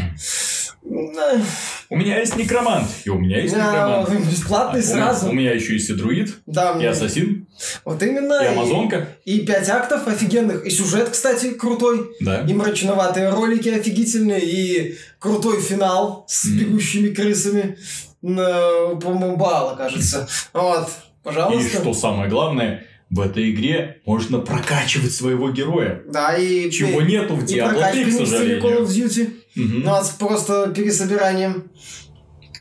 у меня есть некромант, и у меня есть некромант. Бесплатный а, сразу. У меня еще есть и друид, да, и ассасин. Вот именно. И амазонка. И, и пять актов офигенных. И сюжет, кстати, крутой. Да. И мрачноватые ролики офигительные. И крутой финал с бегущими крысами. На, по-моему, балла, кажется. Вот. Пожалуйста. И что самое главное, в этой игре можно прокачивать своего героя. Да, и... Чего нету в Diablo 3, к сожалению. Call of Duty. Угу. Ну, просто пересобиранием.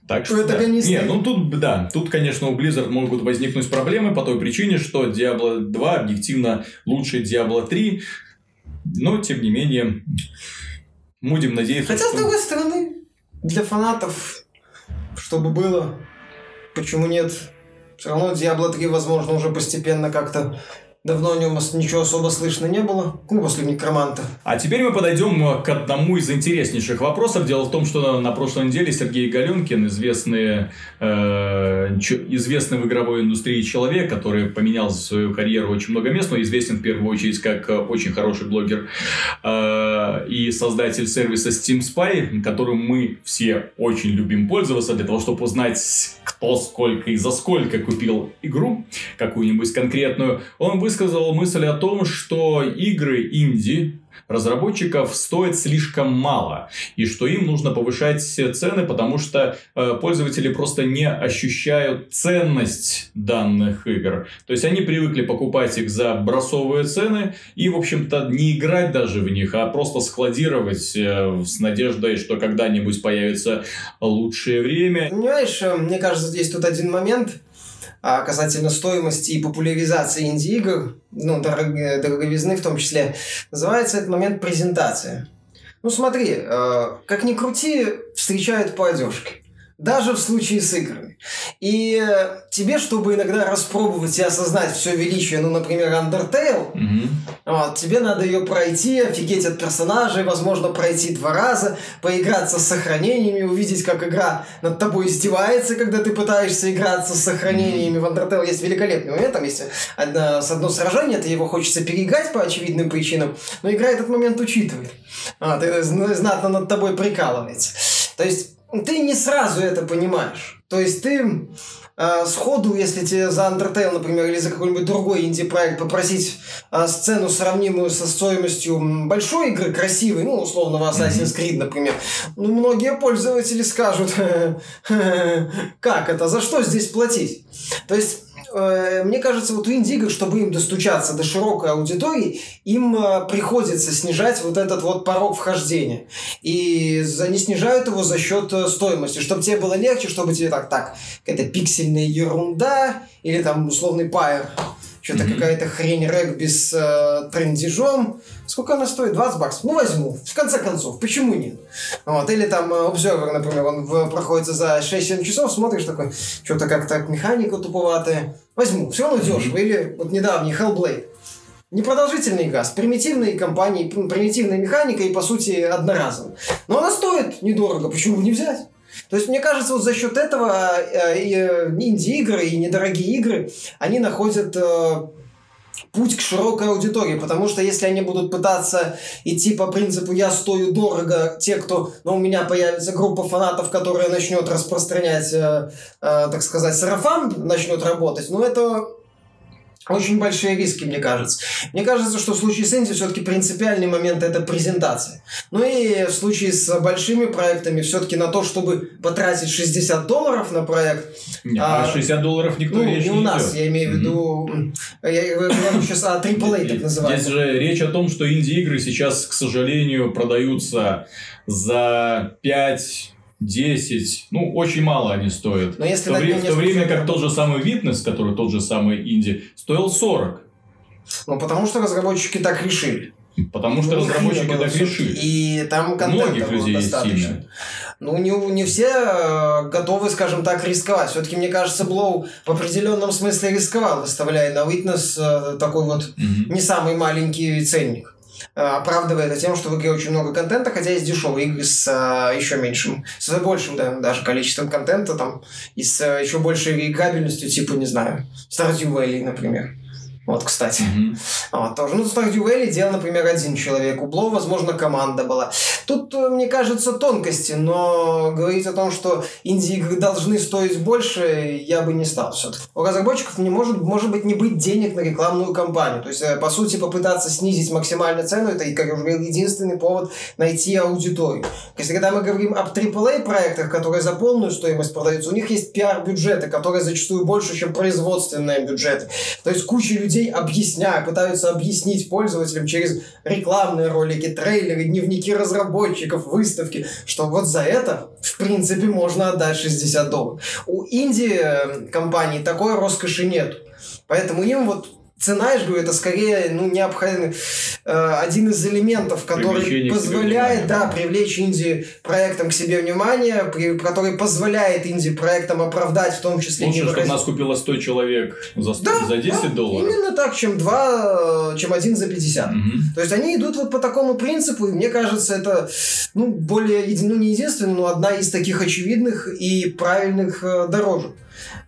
Так что, да. Не, ну тут, да, тут, конечно, у Blizzard могут возникнуть проблемы по той причине, что Diablo 2 объективно лучше Diablo 3, но, тем не менее, будем надеяться, Хотя, что... с другой стороны, для фанатов, чтобы было, почему нет? Все равно Diablo 3, возможно, уже постепенно как-то Давно о нем ничего особо слышно не было, ну, после некроманта. А теперь мы подойдем э, к одному из интереснейших вопросов. Дело в том, что на прошлой неделе Сергей Галенкин, известный, э, известный в игровой индустрии человек, который поменял свою карьеру очень много мест, но известен в первую очередь как э, очень хороший блогер э, и создатель сервиса Steam Spy, которым мы все очень любим пользоваться для того, чтобы узнать, кто сколько и за сколько купил игру какую-нибудь конкретную. Он вы высказал мысль о том, что игры инди разработчиков стоят слишком мало, и что им нужно повышать цены, потому что э, пользователи просто не ощущают ценность данных игр. То есть они привыкли покупать их за бросовые цены и, в общем-то, не играть даже в них, а просто складировать э, с надеждой, что когда-нибудь появится лучшее время. Понимаешь, э, мне кажется, здесь тут один момент – а касательно стоимости и популяризации инди-игр, ну, дорог, дороговизны в том числе, называется этот момент презентация. Ну смотри, э, как ни крути, встречают по одежке. Даже в случае с играми. И тебе, чтобы иногда распробовать и осознать все величие, ну, например, Undertale, Мгм. вот, тебе надо ее пройти, офигеть от персонажей, возможно, пройти два раза, поиграться с сохранениями, увидеть, как игра над тобой издевается, когда ты пытаешься играться с сохранениями. В Undertale есть великолепный момент, там есть одно, с одно сражение, ты его хочется переиграть по очевидным причинам, но игра этот момент учитывает. А, ты зн- знатно над тобой прикалывается. То есть ты не сразу это понимаешь. То есть ты э, сходу, если тебе за Undertale, например, или за какой-нибудь другой инди-проект попросить э, сцену, сравнимую со стоимостью большой игры, красивой, ну, условного Assassin's Creed, например, ну, многие пользователи скажут, как это, за что здесь платить? То есть мне кажется, вот у инди чтобы им достучаться до широкой аудитории, им э, приходится снижать вот этот вот порог вхождения. И они снижают его за счет э, стоимости, чтобы тебе было легче, чтобы тебе так, так, какая-то пиксельная ерунда, или там условный пайер, что-то Мгм. какая-то хрень регби с э, трендежом. Сколько она стоит? 20 баксов. Ну, возьму. В конце концов, почему нет? Вот. Или там э, Observer, например, он в- проходится за 6-7 часов, смотришь такой, что-то как-то механика туповатая. Возьму. Все равно дешево. Или вот недавний Hellblade. Непродолжительный игра, с примитивной компанией, пр- примитивной механикой и, по сути, одноразовой. Но она стоит недорого, почему бы не взять? То есть, мне кажется, вот за счет этого э, э, инди-игры, и недорогие игры, они находят э, путь к широкой аудитории, потому что если они будут пытаться идти по принципу «я стою дорого», те, кто, ну, у меня появится группа фанатов, которая начнет распространять, э, э, так сказать, сарафан, начнет работать, ну, это очень большие риски, мне кажется. Мне кажется, что в случае с Инди все-таки принципиальный момент это презентация. Ну и в случае с большими проектами все-таки на то, чтобы потратить 60 долларов на проект, Не, А, а 60 долларов никто ну, речь не у нас, идет. я имею в виду, м, я, я говорю сейчас о AAA, так Здесь называемом. же речь о том, что инди-игры сейчас, к сожалению, продаются за 5 10, ну, очень мало они стоят. Но если в то, вре- в то время как тот же самый Witness, который тот же самый инди, стоил 40. Ну, потому что разработчики так решили. Потому что Ну, разработчики так решили. И там контента Многих было людей есть достаточно. сильно. Ну, не, не все э, готовы, скажем так, рисковать. Все-таки, мне кажется, Блоу в определенном смысле рисковал, выставляя на Witness э, такой вот Мгм. не самый маленький ценник. Э, Оправдывая это тем, что в игре очень много контента, хотя есть дешевые игры с э, еще меньшим, с большим да, даже количеством контента, там, и с э, еще большей играбельностью, типа, не знаю, Stardew Valley, например. Вот, кстати. Мгм. Вот, тоже. Ну, Stardew Valley делал, например, один человек. У Блоу, возможно, команда была. Тут, э, мне кажется, тонкости, но говорить о том, что инди-игры должны стоить больше, я бы не стал все-таки. У разработчиков не может, может быть, не быть денег на рекламную кампанию. То есть, э, по сути, попытаться снизить максимально цену, это, как я уже говорил, единственный повод найти аудиторию. Если когда мы говорим об AAA проектах, которые за полную стоимость продаются, у них есть пиар-бюджеты, которые зачастую больше, чем производственные бюджеты. То есть куча людей объясняют, пытаются объяснить пользователям через рекламные ролики, трейлеры, дневники разработчиков, выставки, что вот за это, в принципе, можно отдать 60 долларов. У инди-компаний такой роскоши нет. Поэтому им вот цена, я же говорю, это скорее ну, необходимый э, один из элементов, который позволяет, да, привлечь инди-проектам к себе внимание, при- который позволяет инди-проектам оправдать в том числе Лучше, чтобы невыразительные- нас купило 100 человек за, 100 Да, за 10 да, долларов. Именно так, чем два, э, чем один за 50. Мгм. То есть они идут вот по такому принципу, и мне кажется, это ну, более, ну не единственная, но одна из таких очевидных и правильных э, дорожек.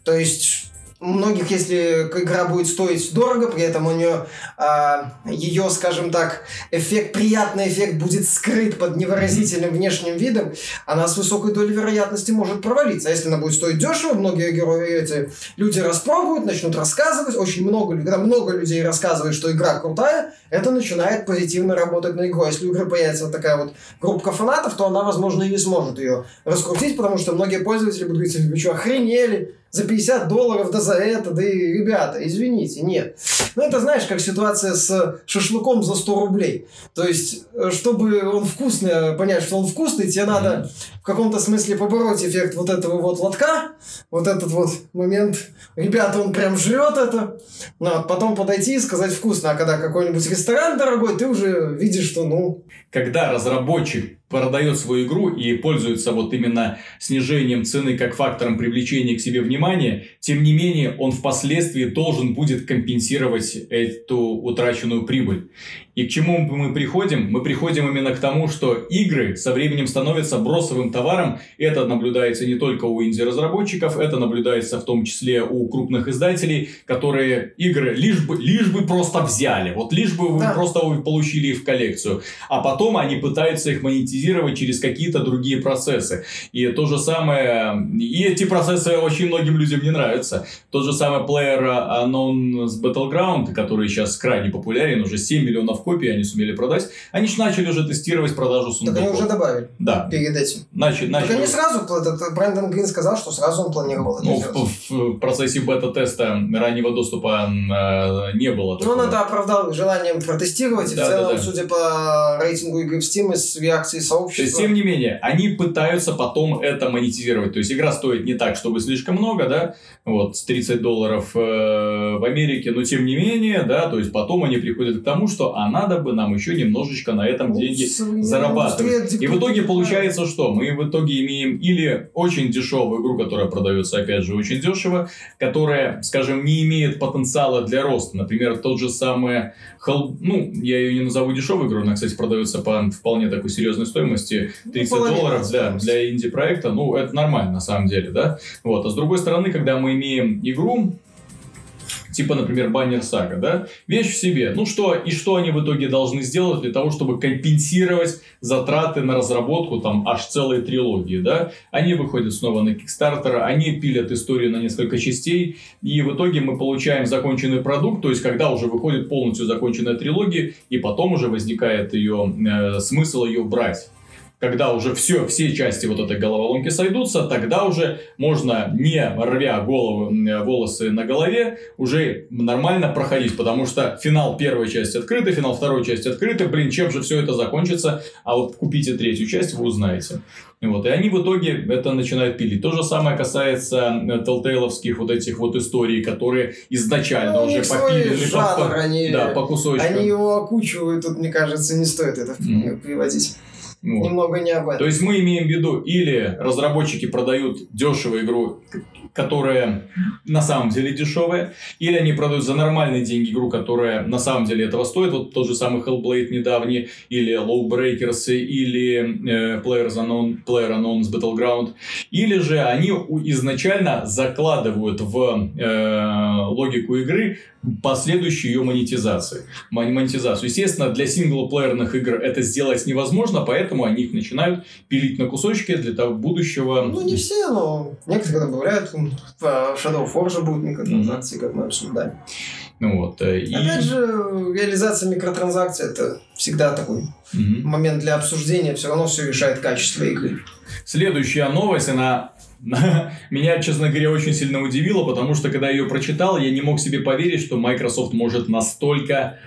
То есть многих, если игра будет стоить дорого, при этом у нее ее, скажем так, эффект, приятный эффект будет скрыт под невыразительным внешним видом, она с высокой долей вероятности может провалиться. А если она будет стоить дешево, многие герои, эти люди распробуют, начнут рассказывать, очень много, когда много людей рассказывает, что игра крутая, это начинает позитивно работать на игру. А Если у игры появится вот такая вот группа фанатов, то она, возможно, и не сможет ее раскрутить, потому что многие пользователи будут говорить, вы что, охренели? За 50 долларов, да за это, да и, ребята, извините, нет. Ну, это, знаешь, как ситуация с шашлыком за 100 рублей. То есть, э, чтобы он вкусный, понять, что он вкусный, тебе надо в каком-то смысле побороть эффект вот этого вот лотка, вот этот вот момент, ребята, он прям жрет это, ну, а потом подойти и сказать вкусно, а когда какой-нибудь ресторан дорогой, ты уже видишь, что, ну, Когда разработчик продает свою игру и пользуется вот именно снижением цены как фактором привлечения к себе внимания, тем не менее он впоследствии должен будет компенсировать эту утраченную прибыль. И к чему мы приходим? Мы приходим именно к тому, что игры со временем становятся бросовым товаром. Это наблюдается не только у инди-разработчиков, это наблюдается в том числе у крупных издателей, которые игры лишь бы, лишь бы просто взяли. Вот лишь бы вы да. просто получили их в коллекцию. А потом они пытаются их монетизировать через какие-то другие процессы. И то же самое... И эти процессы очень многим людям не нравятся. Тот же самый Player Unknown Battleground, который сейчас крайне популярен, уже 7 миллионов копий они сумели продать. Они же начали уже тестировать продажу сундуков. Так они уже добавили. Да. Перед этим. Начали, начали. Так они сразу, этот Брэндон Грин сказал, что сразу он планировал это ну, в, в, процессе бета-теста раннего доступа э, не было. Ну, он это оправдал желанием протестировать, и да, в целом, да, да. судя по рейтингу игры в Steam, из реакции сообщества... То есть, тем не менее, они пытаются потом это монетизировать. То есть, игра стоит не так, чтобы слишком много, да, вот, с 30 долларов э, в Америке, но тем не менее, да, то есть, потом они приходят к тому, что она надо бы нам еще немножечко на этом ну, деньги зарабатывать. И в итоге получается что? Мы в итоге имеем или очень дешевую игру, которая продается, опять же, очень дешево, которая, скажем, не имеет потенциала для роста. Например, тот же самый Хол... Ну, я ее не назову дешевой игрой, она, кстати, продается по вполне такой серьезной стоимости. 30 ну, долларов да, для инди-проекта. Ну, это нормально, на самом деле, да. Вот. А с другой стороны, когда мы имеем игру, типа, например, баннер сага, да, вещь в себе. Ну что, и что они в итоге должны сделать для того, чтобы компенсировать затраты на разработку там аж целой трилогии, да? Они выходят снова на Kickstarter, они пилят историю на несколько частей, и в итоге мы получаем законченный продукт, то есть когда уже выходит полностью законченная трилогия, и потом уже возникает ее э, смысл ее брать когда уже все, все части вот этой головоломки сойдутся, тогда уже можно, не рвя голову, волосы на голове, уже нормально проходить, потому что финал первой части открытый, финал второй части открытый, блин, чем же все это закончится, а вот купите третью часть, вы узнаете. Вот, и они в итоге это начинают пилить. То же самое касается телтейловских вот этих вот историй, которые изначально ну, уже попилены жанр, по, они, да, по кусочкам. Они его окучивают, тут, мне кажется, не стоит это mm. приводить. Вот. Немного не об этом. То есть мы имеем в виду, или разработчики продают дешево игру, которая на самом деле дешевая, или они продают за нормальные деньги игру, которая на самый деле этого стоит. Вот тот же самый Hellblade недавний, или Lowbreakers, или э, Players Unknown, Player Unknown's Battleground. Или же они изначально закладывают в э, логику игры последующую ее монетизацию. монетизацию. Естественно, для синглплеерных игр это сделать невозможно, поэтому они их начинают пилить на кусочки для того будущего... Ну, не все, но некоторые добавляют. В Shadow of War же будут микротранзакции, mm-hmm. как мы обсуждали. Ну, вот, э, и... Опять же, реализация микротранзакций это всегда такой mm-hmm. момент для обсуждения, все равно все решает качество игры. Следующая новость, она меня, честно говоря, очень сильно удивило, потому что, когда я ее прочитал, я не мог себе поверить, что Microsoft может настолько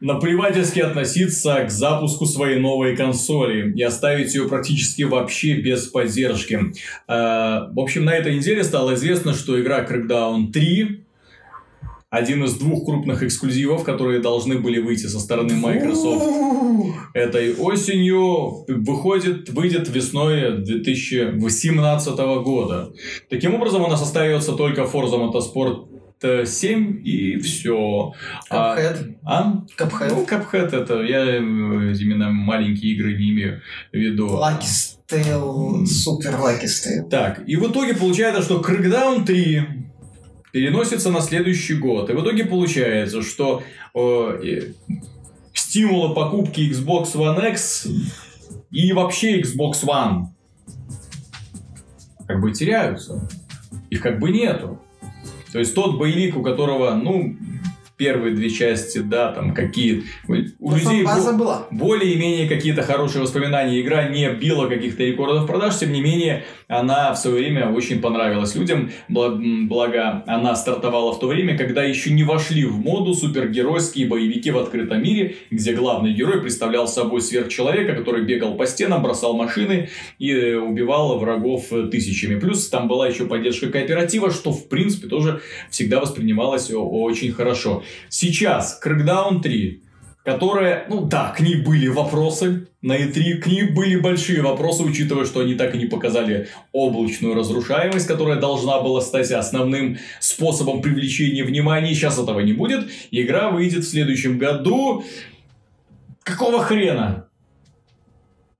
наплевательски относиться к запуску своей новой консоли и оставить ее практически вообще без поддержки. Э, в общем, на этой неделе стало известно, что игра Crackdown 3 один из двух крупных эксклюзивов, которые должны были выйти со стороны Microsoft этой осенью, выходит, выйдет весной 2018 года. Таким образом, у нас остается только Forza Motorsport 7 и все. Cuphead. А? Cuphead. Ну, Cuphead это, я э, именно маленькие игры не имею в виду. Lucky Tale, супер Lucky Tale. Так, и в итоге получается, что Crackdown 3 переносится на следующий год. И в итоге получается, что э, стимулы покупки Xbox One X и вообще Xbox One как бы теряются. Их как бы нету. То есть тот боевик, у которого, ну, первые две части, да, там какие... У людей была. более-менее какие-то хорошие воспоминания. Игра не била каких-то рекордов продаж, тем не менее, она в свое время очень понравилась людям. Благо, она стартовала в то время, когда еще не вошли в моду супергеройские боевики в открытом мире, где главный герой представлял собой сверхчеловека, который бегал по стенам, бросал машины и э, убивал врагов тысячами. Плюс там была еще поддержка кооператива, что в принципе тоже всегда воспринималось очень хорошо. Сейчас Crackdown 3 которая, ну да, к ней были вопросы на E3, к ней были большие вопросы, учитывая, что они так и не показали облачную разрушаемость, которая должна была стать основным способом привлечения внимания. Сейчас этого не будет. Игра выйдет в следующем году. Какого хрена?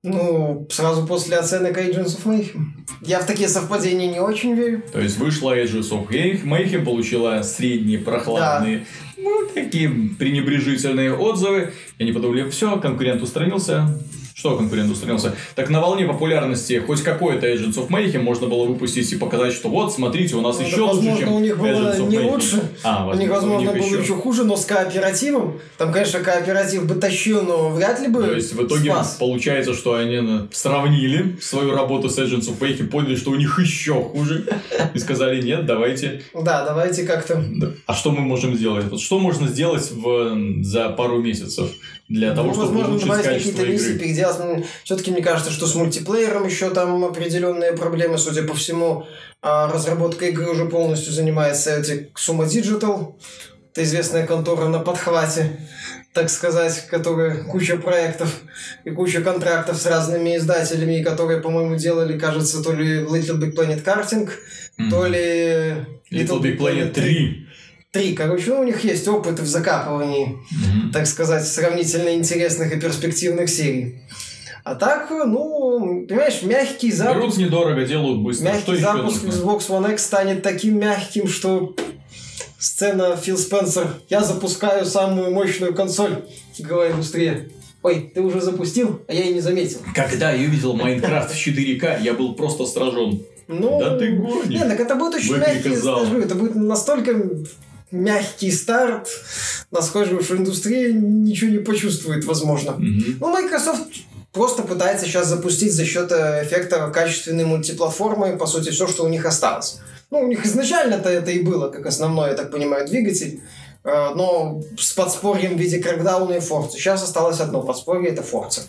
Ну, сразу после оценок Agents of Mayhem. Я в такие совпадения не очень верю. То есть вышла Agents of Mayhem, получила средние, прохладные, да. ну, такие пренебрежительные отзывы. И они подумали, все, конкурент устранился, что конкурент устранился? Так на волне популярности хоть какой-то Agents of Mayhem можно было выпустить и показать, что вот, смотрите, у нас ну, еще лучше, возможно, чем у них было Agents не лучше. А, возможно, у них, возможно, у них было еще. еще хуже, но с кооперативом. Там, конечно, кооператив бы тащил, но вряд ли бы То есть, в итоге спас. получается, что они ну, сравнили свою работу с Agents of Mayhem, поняли, что у них еще хуже. И сказали, нет, давайте. Да, давайте как-то. А что мы можем сделать? Что можно сделать в, за пару месяцев? для того, ну, чтобы возможно, улучшить качество игры. Переделать. Все-таки мне кажется, что с мультиплеером еще там определенные проблемы, судя по всему. А разработка игры уже полностью занимается эти Suma Digital. Это известная контора на подхвате, так сказать, которая куча проектов и куча контрактов с разными издателями, которые, по-моему, делали, кажется, то ли Little Big Planet Karting, mm-hmm. то ли Little, Little Big Planet 3 три. Короче, ну, у них есть опыт в закапывании, mm-hmm. так сказать, сравнительно интересных и перспективных серий. А так, ну, понимаешь, мягкий запуск... Берут недорого, делают быстро. Мягкий что запуск Xbox One X станет таким мягким, что сцена Фил Спенсер «Я запускаю самую мощную консоль» игровой индустрии. Ой, ты уже запустил, а я и не заметил. Когда я увидел Майнкрафт в 4К, я был просто сражен. Ну, да ты гонишь. Нет, так это будет очень мягкий, скажу, это будет настолько мягкий старт, насколько что индустрия ничего не почувствует, возможно. Mm-hmm. Ну, Microsoft просто пытается сейчас запустить за счет э, эффекта качественной мультиплатформы, по сути, все, что у них осталось. Ну, у них изначально-то это и было, как основной, я так понимаю, двигатель, э, но с подспорьем в виде Crackdown и Forza. Сейчас осталось одно подспорье, это Forza.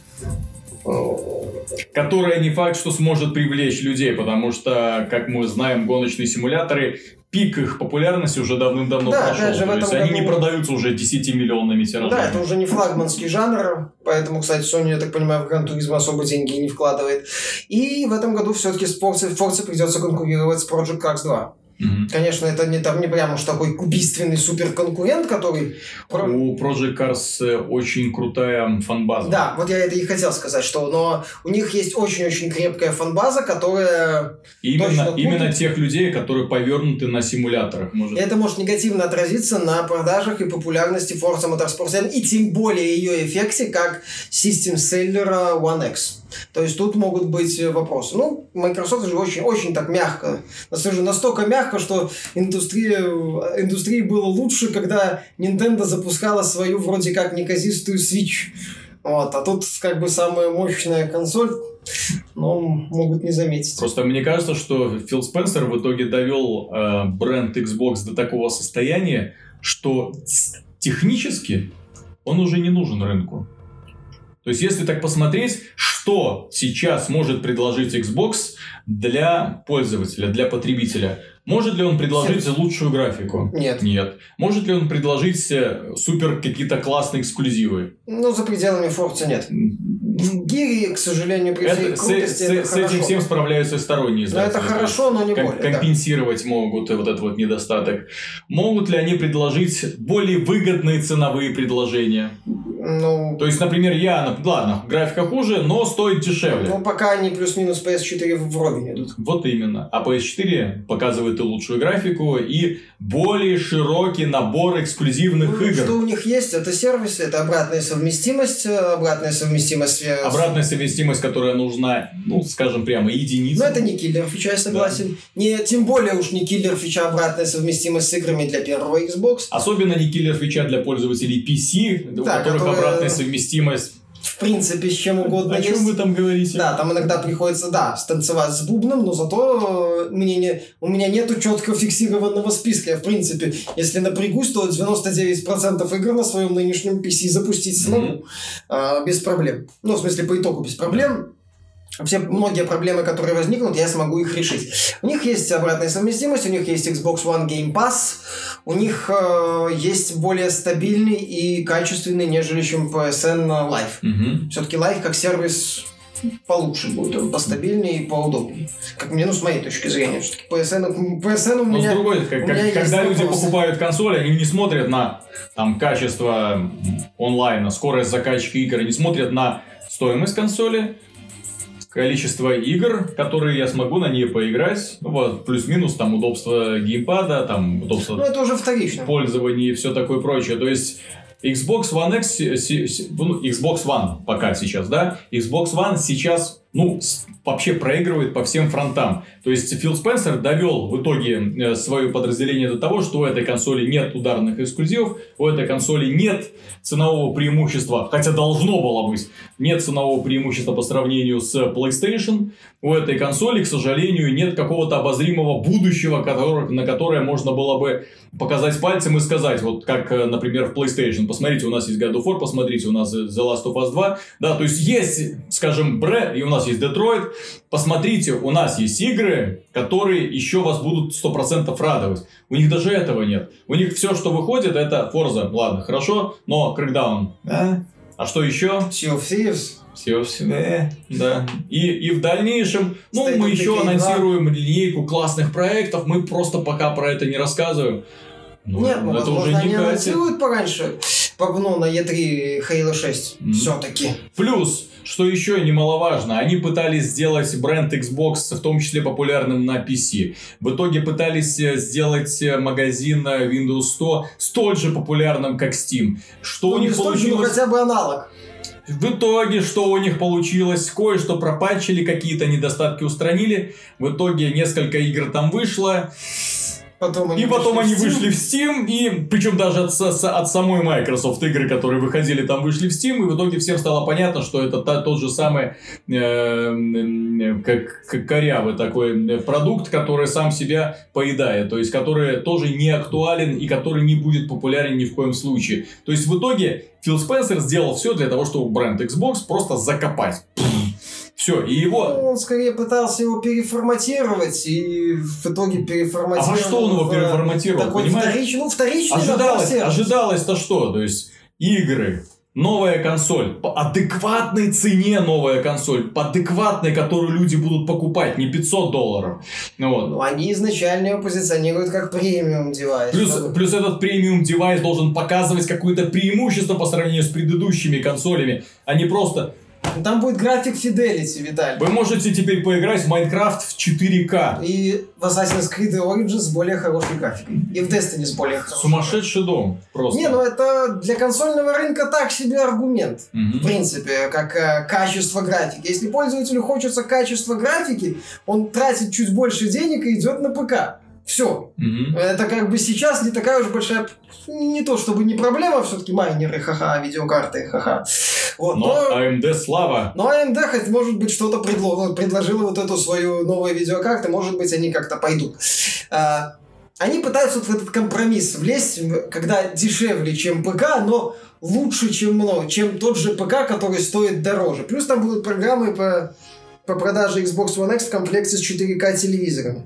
Которая не факт, что сможет привлечь людей, потому что, как мы знаем, гоночные симуляторы пик их популярности уже давным-давно да, прошел. Же, То есть году... они не продаются уже 10 миллионными тиражами. Да, это уже не флагманский жанр, поэтому, кстати, Sony, я так понимаю, в Гран особо деньги не вкладывает. И в этом году все-таки Forza, Forza придется конкурировать с Project Cars 2. Угу. Конечно, это не, там не прям уж такой убийственный суперконкурент, который... У Project Cars э, очень крутая фанбаза. Да, вот я это и хотел сказать, что но у них есть очень-очень крепкая фанбаза, которая... Именно, именно тех людей, которые повернуты на симуляторах. Может. Это может негативно отразиться на продажах и популярности Forza Motorsport и тем более ее эффекте как систем-селлера One X. То есть тут могут быть э, вопросы. Ну, Microsoft же очень, очень так мягко. Настолько мягко, что индустрия, э, индустрии было лучше, когда Nintendo запускала свою вроде как неказистую Switch. Вот, а тут как бы самая мощная консоль, но могут не заметить. Просто мне кажется, что Фил Спенсер в итоге довел э, бренд Xbox до такого состояния, что технически он уже не нужен рынку. То есть, если так посмотреть, что сейчас может предложить Xbox для пользователя, для потребителя? Может ли он предложить лучшую графику? Нет. Нет. Может ли он предложить э, супер какие-то классные эксклюзивы? Ну, за пределами Forza нет. Гири, к сожалению, при всей это, крутости, с, это с, с этим всем справляются сторонние издатели. Но это хорошо, но не более. Компенсировать да. могут вот этот вот недостаток. Могут ли они предложить более выгодные ценовые предложения? Ну... То есть, например, я, ладно, графика хуже, но стоит дешевле. Ну, пока они плюс-минус PS4 вровень идут. Вот именно. А PS4 показывает и лучшую графику, и более широкий набор эксклюзивных ну, игр. Что у них есть, это сервисы, это обратная совместимость, обратная совместимость Обратная совместимость, которая нужна, ну, скажем прямо, единица. Но это не киллер фича, я согласен. Да. Не, тем более уж не киллер фича обратная совместимость с играми для первого Xbox. Особенно не киллер фича для пользователей PC, да, у которых которые... обратная совместимость в принципе, с чем угодно. О есть. чем вы там говорите? Да, там иногда приходится, да, станцевать с бубном, но зато мне не, у меня нету четко фиксированного списка. Я, в принципе, если напрягусь, то 99% игр на своем нынешнем PC запустить смогу. Mm-hmm. А, без проблем. Ну, в смысле, по итогу без проблем. Все многие проблемы, которые возникнут, я смогу их решить. У них есть обратная совместимость, у них есть Xbox One Game Pass, у них э, есть более стабильный и качественный, нежели чем PSN Live. Мгм. Все-таки Live как сервис получше будет, он постабильнее и поудобнее. Как мне, ну, с моей точки зрения. Все-таки PSN, PSN у меня... с другой, как- как- меня есть когда люди вопросы. покупают консоли, они не смотрят на там, качество онлайна, скорость закачки игр, они смотрят на стоимость консоли, количество игр, которые я смогу на ней поиграть, ну, вот, плюс-минус там удобство геймпада, там удобство Ну, это уже вторично. пользования и все такое прочее. То есть Xbox One X, ну, Xbox One пока сейчас, да, Xbox One сейчас, ну, вообще проигрывает по всем фронтам. То есть Фил Спенсер довел в итоге э, свое подразделение до того, что у этой консоли нет ударных эксклюзивов, у этой консоли нет ценового преимущества, хотя должно было быть, нет ценового преимущества по сравнению с PlayStation. У этой консоли, к сожалению, нет какого-то обозримого будущего, который- на которое можно было бы показать пальцем и сказать, вот как, э, например, в PlayStation, посмотрите, у нас есть God of War, посмотрите, у нас The Last of Us 2, да, то есть есть, скажем, бренд, и у нас есть Detroit, посмотрите, у нас есть игры, которые еще вас будут 100% радовать. У них даже этого нет. У них все, что выходит, это Forza, ладно, хорошо, но Crackdown, да, а что еще? Sea of Thieves. Все, все, да. И, и в дальнейшем, ну, State мы of еще Decay 2. анонсируем линейку классных проектов, мы просто пока про это не рассказываем. Ну, Нет, ну, это возможно, уже не они катит. анонсируют пораньше. По- Ну, на E3 Halo 6. Мгм. Все-таки. Плюс, что еще немаловажно, они пытались сделать бренд Xbox, в том числе популярным на PC. В итоге пытались э, сделать э, магазин э, Windows 100 столь же популярным, как Steam. Что у Ну, не них столько, но получилось? хотя бы аналог. В итоге, что у них получилось? Кое-что пропатчили, какие-то недостатки устранили. В итоге несколько игр там вышло. Потом И потом они вышли в Steam, и причем даже от, от самой Microsoft игры, которые выходили там, вышли в Steam, и в итоге всем стало понятно, что это та- тот же самый э, как, как корявый такой э, продукт, который сам себя поедает, то есть который тоже не актуален и который не будет популярен ни в коем случае. То есть в итоге Фил Спенсер сделал все для того, чтобы бренд Xbox просто закопать. Все, и его... Ну, Он скорее пытался его переформатировать и в итоге А переформатировал. во что он его переформатировал, Такой понимаешь? вторичный, ну, вторичный Ожидалось, ожидалось-то что? То есть игры, новая консоль, по адекватной цене новая консоль, по адекватной, которую люди будут покупать, не 500 долларов. Ну вот. Ну, они изначально его позиционируют как премиум девайс. Плюс, Чтобы- плюс этот премиум девайс должен показывать какое-то преимущество по сравнению с предыдущими консолями, а не просто Ну, Там будет график Fidelity, Виталий. вы можете теперь поиграть в Майнкрафт в 4К. И в Assassin's Creed Origins с более хорошей графикой. И в Destiny с более хорошей. Сумасшедший дом просто. Не, ну это для консольного рынка так себе аргумент. Мгм. В принципе, как э, качество графики. Если пользователю хочется качества графики, он тратит чуть больше денег и идет на ПК. Все. Мгм. Это как бы сейчас не такая уж большая... Не то чтобы не проблема, все-таки майнеры, ха-ха, видеокарты, ха-ха. Вот, Но AMD слава. но AMD, хоть, может быть, что-то предло- предложила вот эту свою новую видеокарту, может быть, они как-то пойдут. А, Они пытаются вот в этот компромисс влезть, когда дешевле, чем ПК, но лучше, чем, много, чем тот же ПК, который стоит дороже. Плюс там будут программы по, по продаже Xbox One X в комплекте с 4К телевизорами.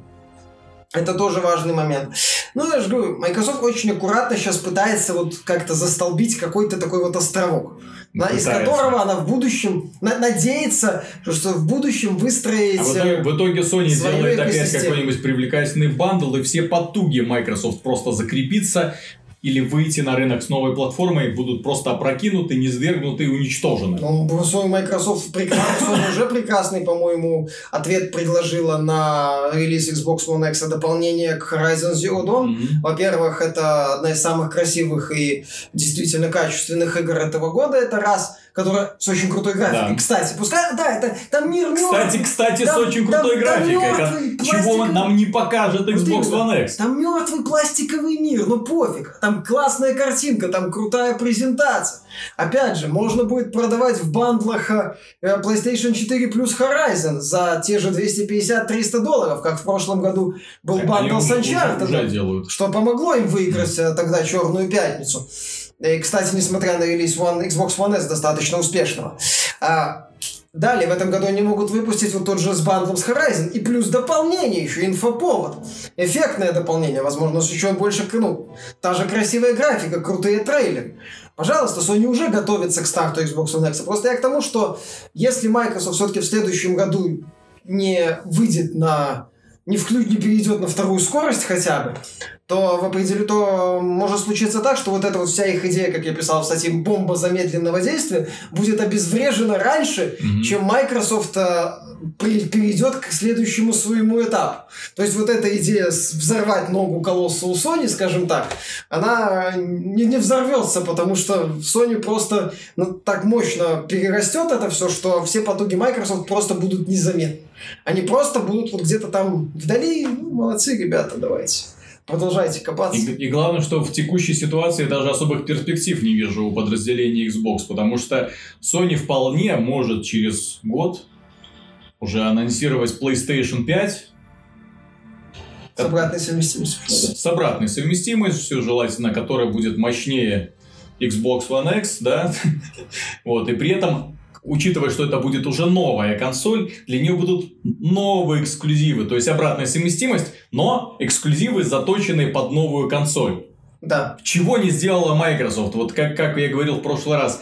Это тоже важный момент. Ну, я же говорю, Microsoft очень аккуратно сейчас пытается вот как-то застолбить какой-то такой вот островок на- из которого она в будущем на- надеется, что, в будущем выстроить... А в итоге, в итоге Sony свою делает опять какой-нибудь привлекательный бандл, и все потуги Microsoft просто закрепиться или выйти на рынок с новой платформой будут просто опрокинуты, низвергнуты и уничтожены. Ну, свой Microsoft прекрасный, Sony уже прекрасный, по-моему, ответ предложила на релиз Xbox One X, а дополнение к Horizon Zero Dawn. Мгм. Во-первых, это одна из самых красивых и действительно качественных игр этого года. Это раз, которая с очень крутой графикой. Да. Кстати, пускай, да, это там мир Кстати, мёртвый. кстати, с Там- очень там- крутой там графикой, мёртвый ко- чего нам не покажет Вот Xbox именно. One X. Там мертвый пластиковый мир, ну пофиг. Там классная картинка, там крутая презентация. Опять же, можно будет продавать в бандлах э, PlayStation 4 плюс Horizon за те же 250-300 долларов, как в прошлом году был бандл с Uncharted. Что помогло им выиграть э, тогда Черную Пятницу. И, кстати, несмотря на релиз One, Xbox One S достаточно успешного. А, Далее, в этом году они могут выпустить вот тот же с бандлом с Horizon. И плюс дополнение, еще инфоповод. Эффектное дополнение, возможно, с еще больше, ну, та же красивая графика, крутые трейлеры. Пожалуйста, Sony уже готовится к старту Xbox One X. Просто я к тому, что если Microsoft все-таки в следующем году не выйдет на не, вклю... не перейдет на вторую скорость хотя бы, то в определенном то может случиться так, что вот эта вот вся их идея, как я писал в статье, бомба замедленного действия, будет обезврежена раньше, mm-hmm. чем Microsoft а, перейдет к следующему своему этапу. То есть вот эта идея взорвать ногу колосса у Sony, скажем так, она не, не взорвется, потому что Sony просто ну, так мощно перерастет это все, что все потуги Microsoft просто будут незаметны. Они просто будут вот где-то там вдали, ну, молодцы, ребята, давайте продолжайте копаться. И, и главное, что в текущей ситуации даже особых перспектив не вижу у подразделения Xbox, потому что Sony вполне может через год уже анонсировать PlayStation 5. С обратной совместимостью. С, обратной совместимостью, желательно, которая будет мощнее Xbox One X, да, вот, и при этом учитывая, что это будет уже новая консоль, для нее будут новые эксклюзивы, то есть обратная совместимость, но эксклюзивы, заточенные под новую консоль. Да. Чего не сделала Microsoft? Вот как, как я говорил в прошлый раз,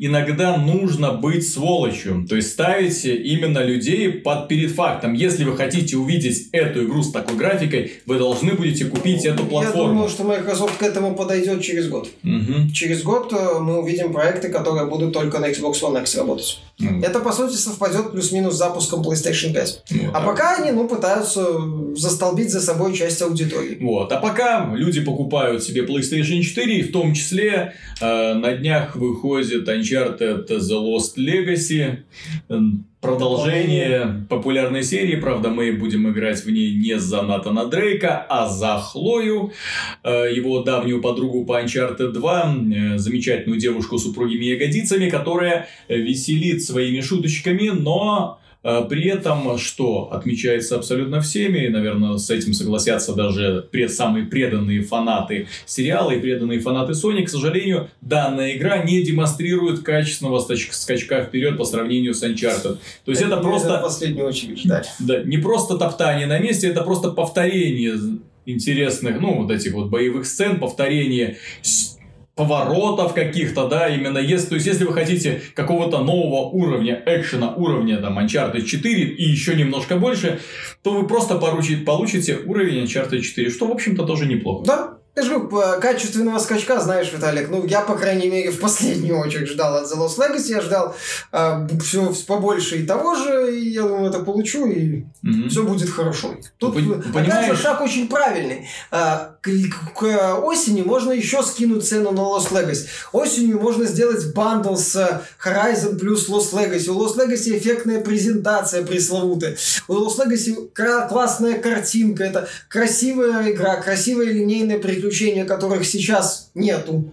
иногда нужно быть сволочью. То есть ставить именно людей под перед фактом. Если вы хотите увидеть эту игру с такой графикой, вы должны будете купить эту платформу. Я думаю, что Microsoft к этому подойдет через год. Угу. Через год э, мы увидим проекты, которые будут только на Xbox One X работать. Mm. Это, по сути, совпадет плюс-минус с запуском PlayStation 5. Вот, а пока они, ну, пытаются застолбить за собой часть аудитории. Вот. А пока люди покупают себе PlayStation 4, и в том числе э, на днях выходит Uncharted The Lost Legacy, Продолжение популярной серии, правда, мы будем играть в ней не за Натана Дрейка, а за Хлою, э, его давнюю подругу по Uncharted 2, э, замечательную девушку с упругими ягодицами, которая веселит своими шуточками, но при этом, что отмечается абсолютно всеми, и, наверное, с этим согласятся даже пред, самые преданные фанаты сериала и преданные фанаты Sony, к сожалению, данная игра не демонстрирует качественного скачка вперед по сравнению с Uncharted. То есть это, это просто... в последнюю очередь ждать. Да, не просто топтание на месте, это просто повторение интересных, ну, вот этих вот боевых сцен, повторение поворотов каких-то, да, именно если, то есть, если вы хотите какого-то нового уровня экшена, уровня, там, Uncharted 4 и еще немножко больше, то вы просто получите, получите уровень Uncharted 4, что, в общем-то, тоже неплохо. Да, я же говорю, качественного скачка, знаешь, Виталик, ну, я, по крайней мере, в последнюю очередь ждал от The Lost Legacy, я ждал э, все побольше и того же, и я думаю, это получу, и mm-hmm. все будет хорошо. Тут, ну, опять же, шаг очень правильный. Э, к, к осени можно еще скинуть цену на Lost Legacy. Осенью можно сделать бандл с Horizon плюс Lost Legacy. У Lost Legacy эффектная презентация пресловутая. У Lost Legacy классная картинка, это красивая игра, красивое линейное приключение приключения которых сейчас нету.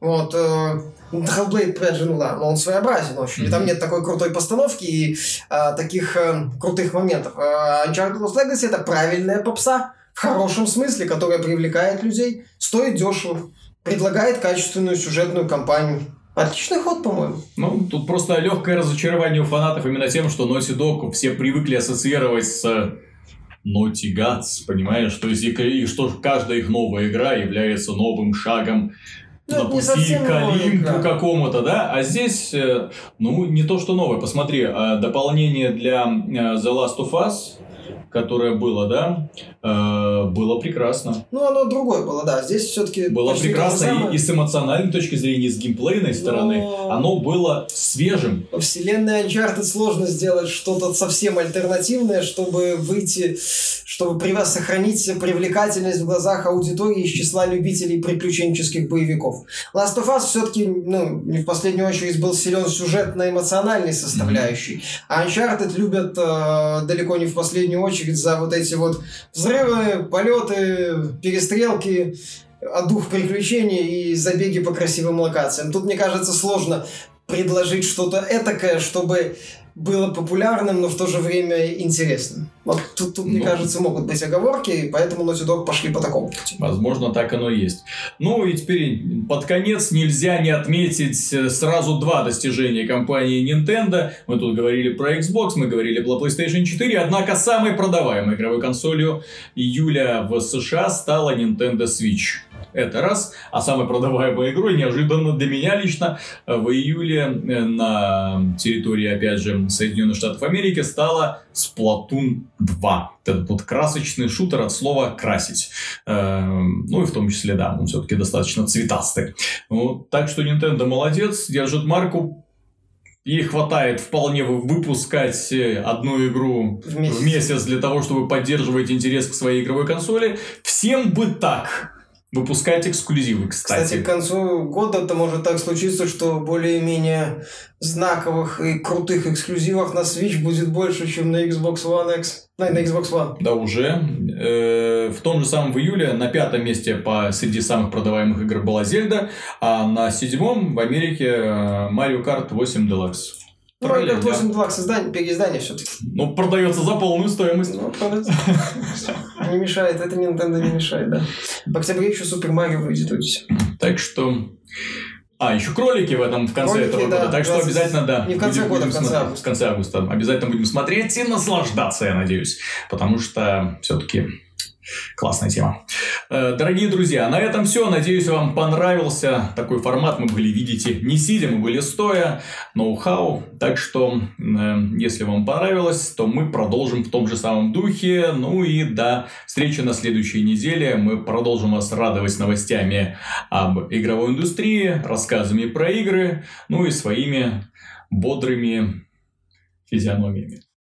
Вот, э, Hellblade, же, ну да, но он своеобразен очень. Mm-hmm. И там нет такой крутой постановки и а, таких а, крутых моментов. А, Uncharted Lost Legacy это правильная попса, в хорошем смысле, которая привлекает людей, стоит дешево, предлагает качественную сюжетную кампанию. Отличный ход, по-моему. Ну, тут просто легкое разочарование у фанатов именно тем, что Naughty Dog все привыкли ассоциировать с Naughty Gods, понимаешь? То есть, и, что каждая их новая игра является новым шагом ну, на пути к Олимпу какому-то, да? А здесь, э, ну, не то, что новое. Посмотри, а дополнение для э, The Last of Us, которое было, да, э, было прекрасно. Ну, оно другое было, да. Здесь все-таки... Было прекрасно и, и с эмоциональной точки зрения, и с геймплейной стороны. Но... Оно было свежим. Во вселенной Uncharted сложно сделать что-то совсем альтернативное, чтобы выйти, чтобы при вас сохранить привлекательность в глазах аудитории из числа любителей приключенческих боевиков. Last of Us все-таки, ну, не в последнюю очередь, был силен сюжетно-эмоциональной составляющей. Mm-hmm. А Uncharted любят э, далеко не в последнюю очередь очередь за вот эти вот взрывы, полеты, перестрелки, а дух приключений и забеги по красивым локациям. Тут, мне кажется, сложно предложить что-то этакое, чтобы было популярным, но в то же время интересным. Вот тут, тут Ну. мне кажется, могут быть оговорки, и поэтому Naughty Dog пошли по такому пути. Возможно, так оно и есть. Ну и теперь под конец нельзя не отметить э, сразу два достижения компании Nintendo. Мы тут говорили про Xbox, мы говорили про PlayStation 4, однако самой продаваемой игровой консолью июля в США стала Nintendo Switch. Это раз. А самой продаваемой игрой, неожиданно для меня лично, э, в июле э, на территории, опять же, Соединенных Штатов Америки стала Splatoon 2. Этот вот красочный шутер от слова «красить». Эм, Ну и в том числе, да, он все-таки достаточно цветастый. Вот, так что Nintendo молодец, держит марку. Ей хватает вполне вы- выпускать э, одну игру В месяц. в месяц для того, чтобы поддерживать интерес к своей игровой консоли. Всем бы так. Выпускать эксклюзивы, Кстати, кстати. к концу года это может так случиться, что более-менее знаковых и крутых эксклюзивов на Switch будет больше, чем на Xbox One X. На, на Xbox One. Да, уже. Э, в том же самом в июле на пятом месте по среди самых продаваемых игр была Зельда, а на седьмом в Америке э, Mario Kart 8 Deluxe. Ну, Mario Kart Тролли, 8 Deluxe издание, переиздание все-таки. Ну, продается за полную стоимость. Ну. Не мешает, это Nintendo не мешает, да. В октябре еще Супер Марио выйдет. Так что... А, еще кролики в этом в конце Кролики, этого да, года. Так что 20 обязательно, да. не в конце года, в конце смотреть. августа. В конце августа. Обязательно будем смотреть и наслаждаться, я надеюсь. Потому что все-таки классная тема. Э, Дорогие друзья, на этом все. Надеюсь, вам понравился такой формат. Мы были, видите, не сидя, мы были стоя. Ноу-хау. Так что, э, если вам понравилось, то мы продолжим в том же самом духе. Ну и до встречи на следующей неделе. Мы продолжим вас радовать новостями об игровой индустрии, рассказами про игры, ну и своими бодрыми физиономиями.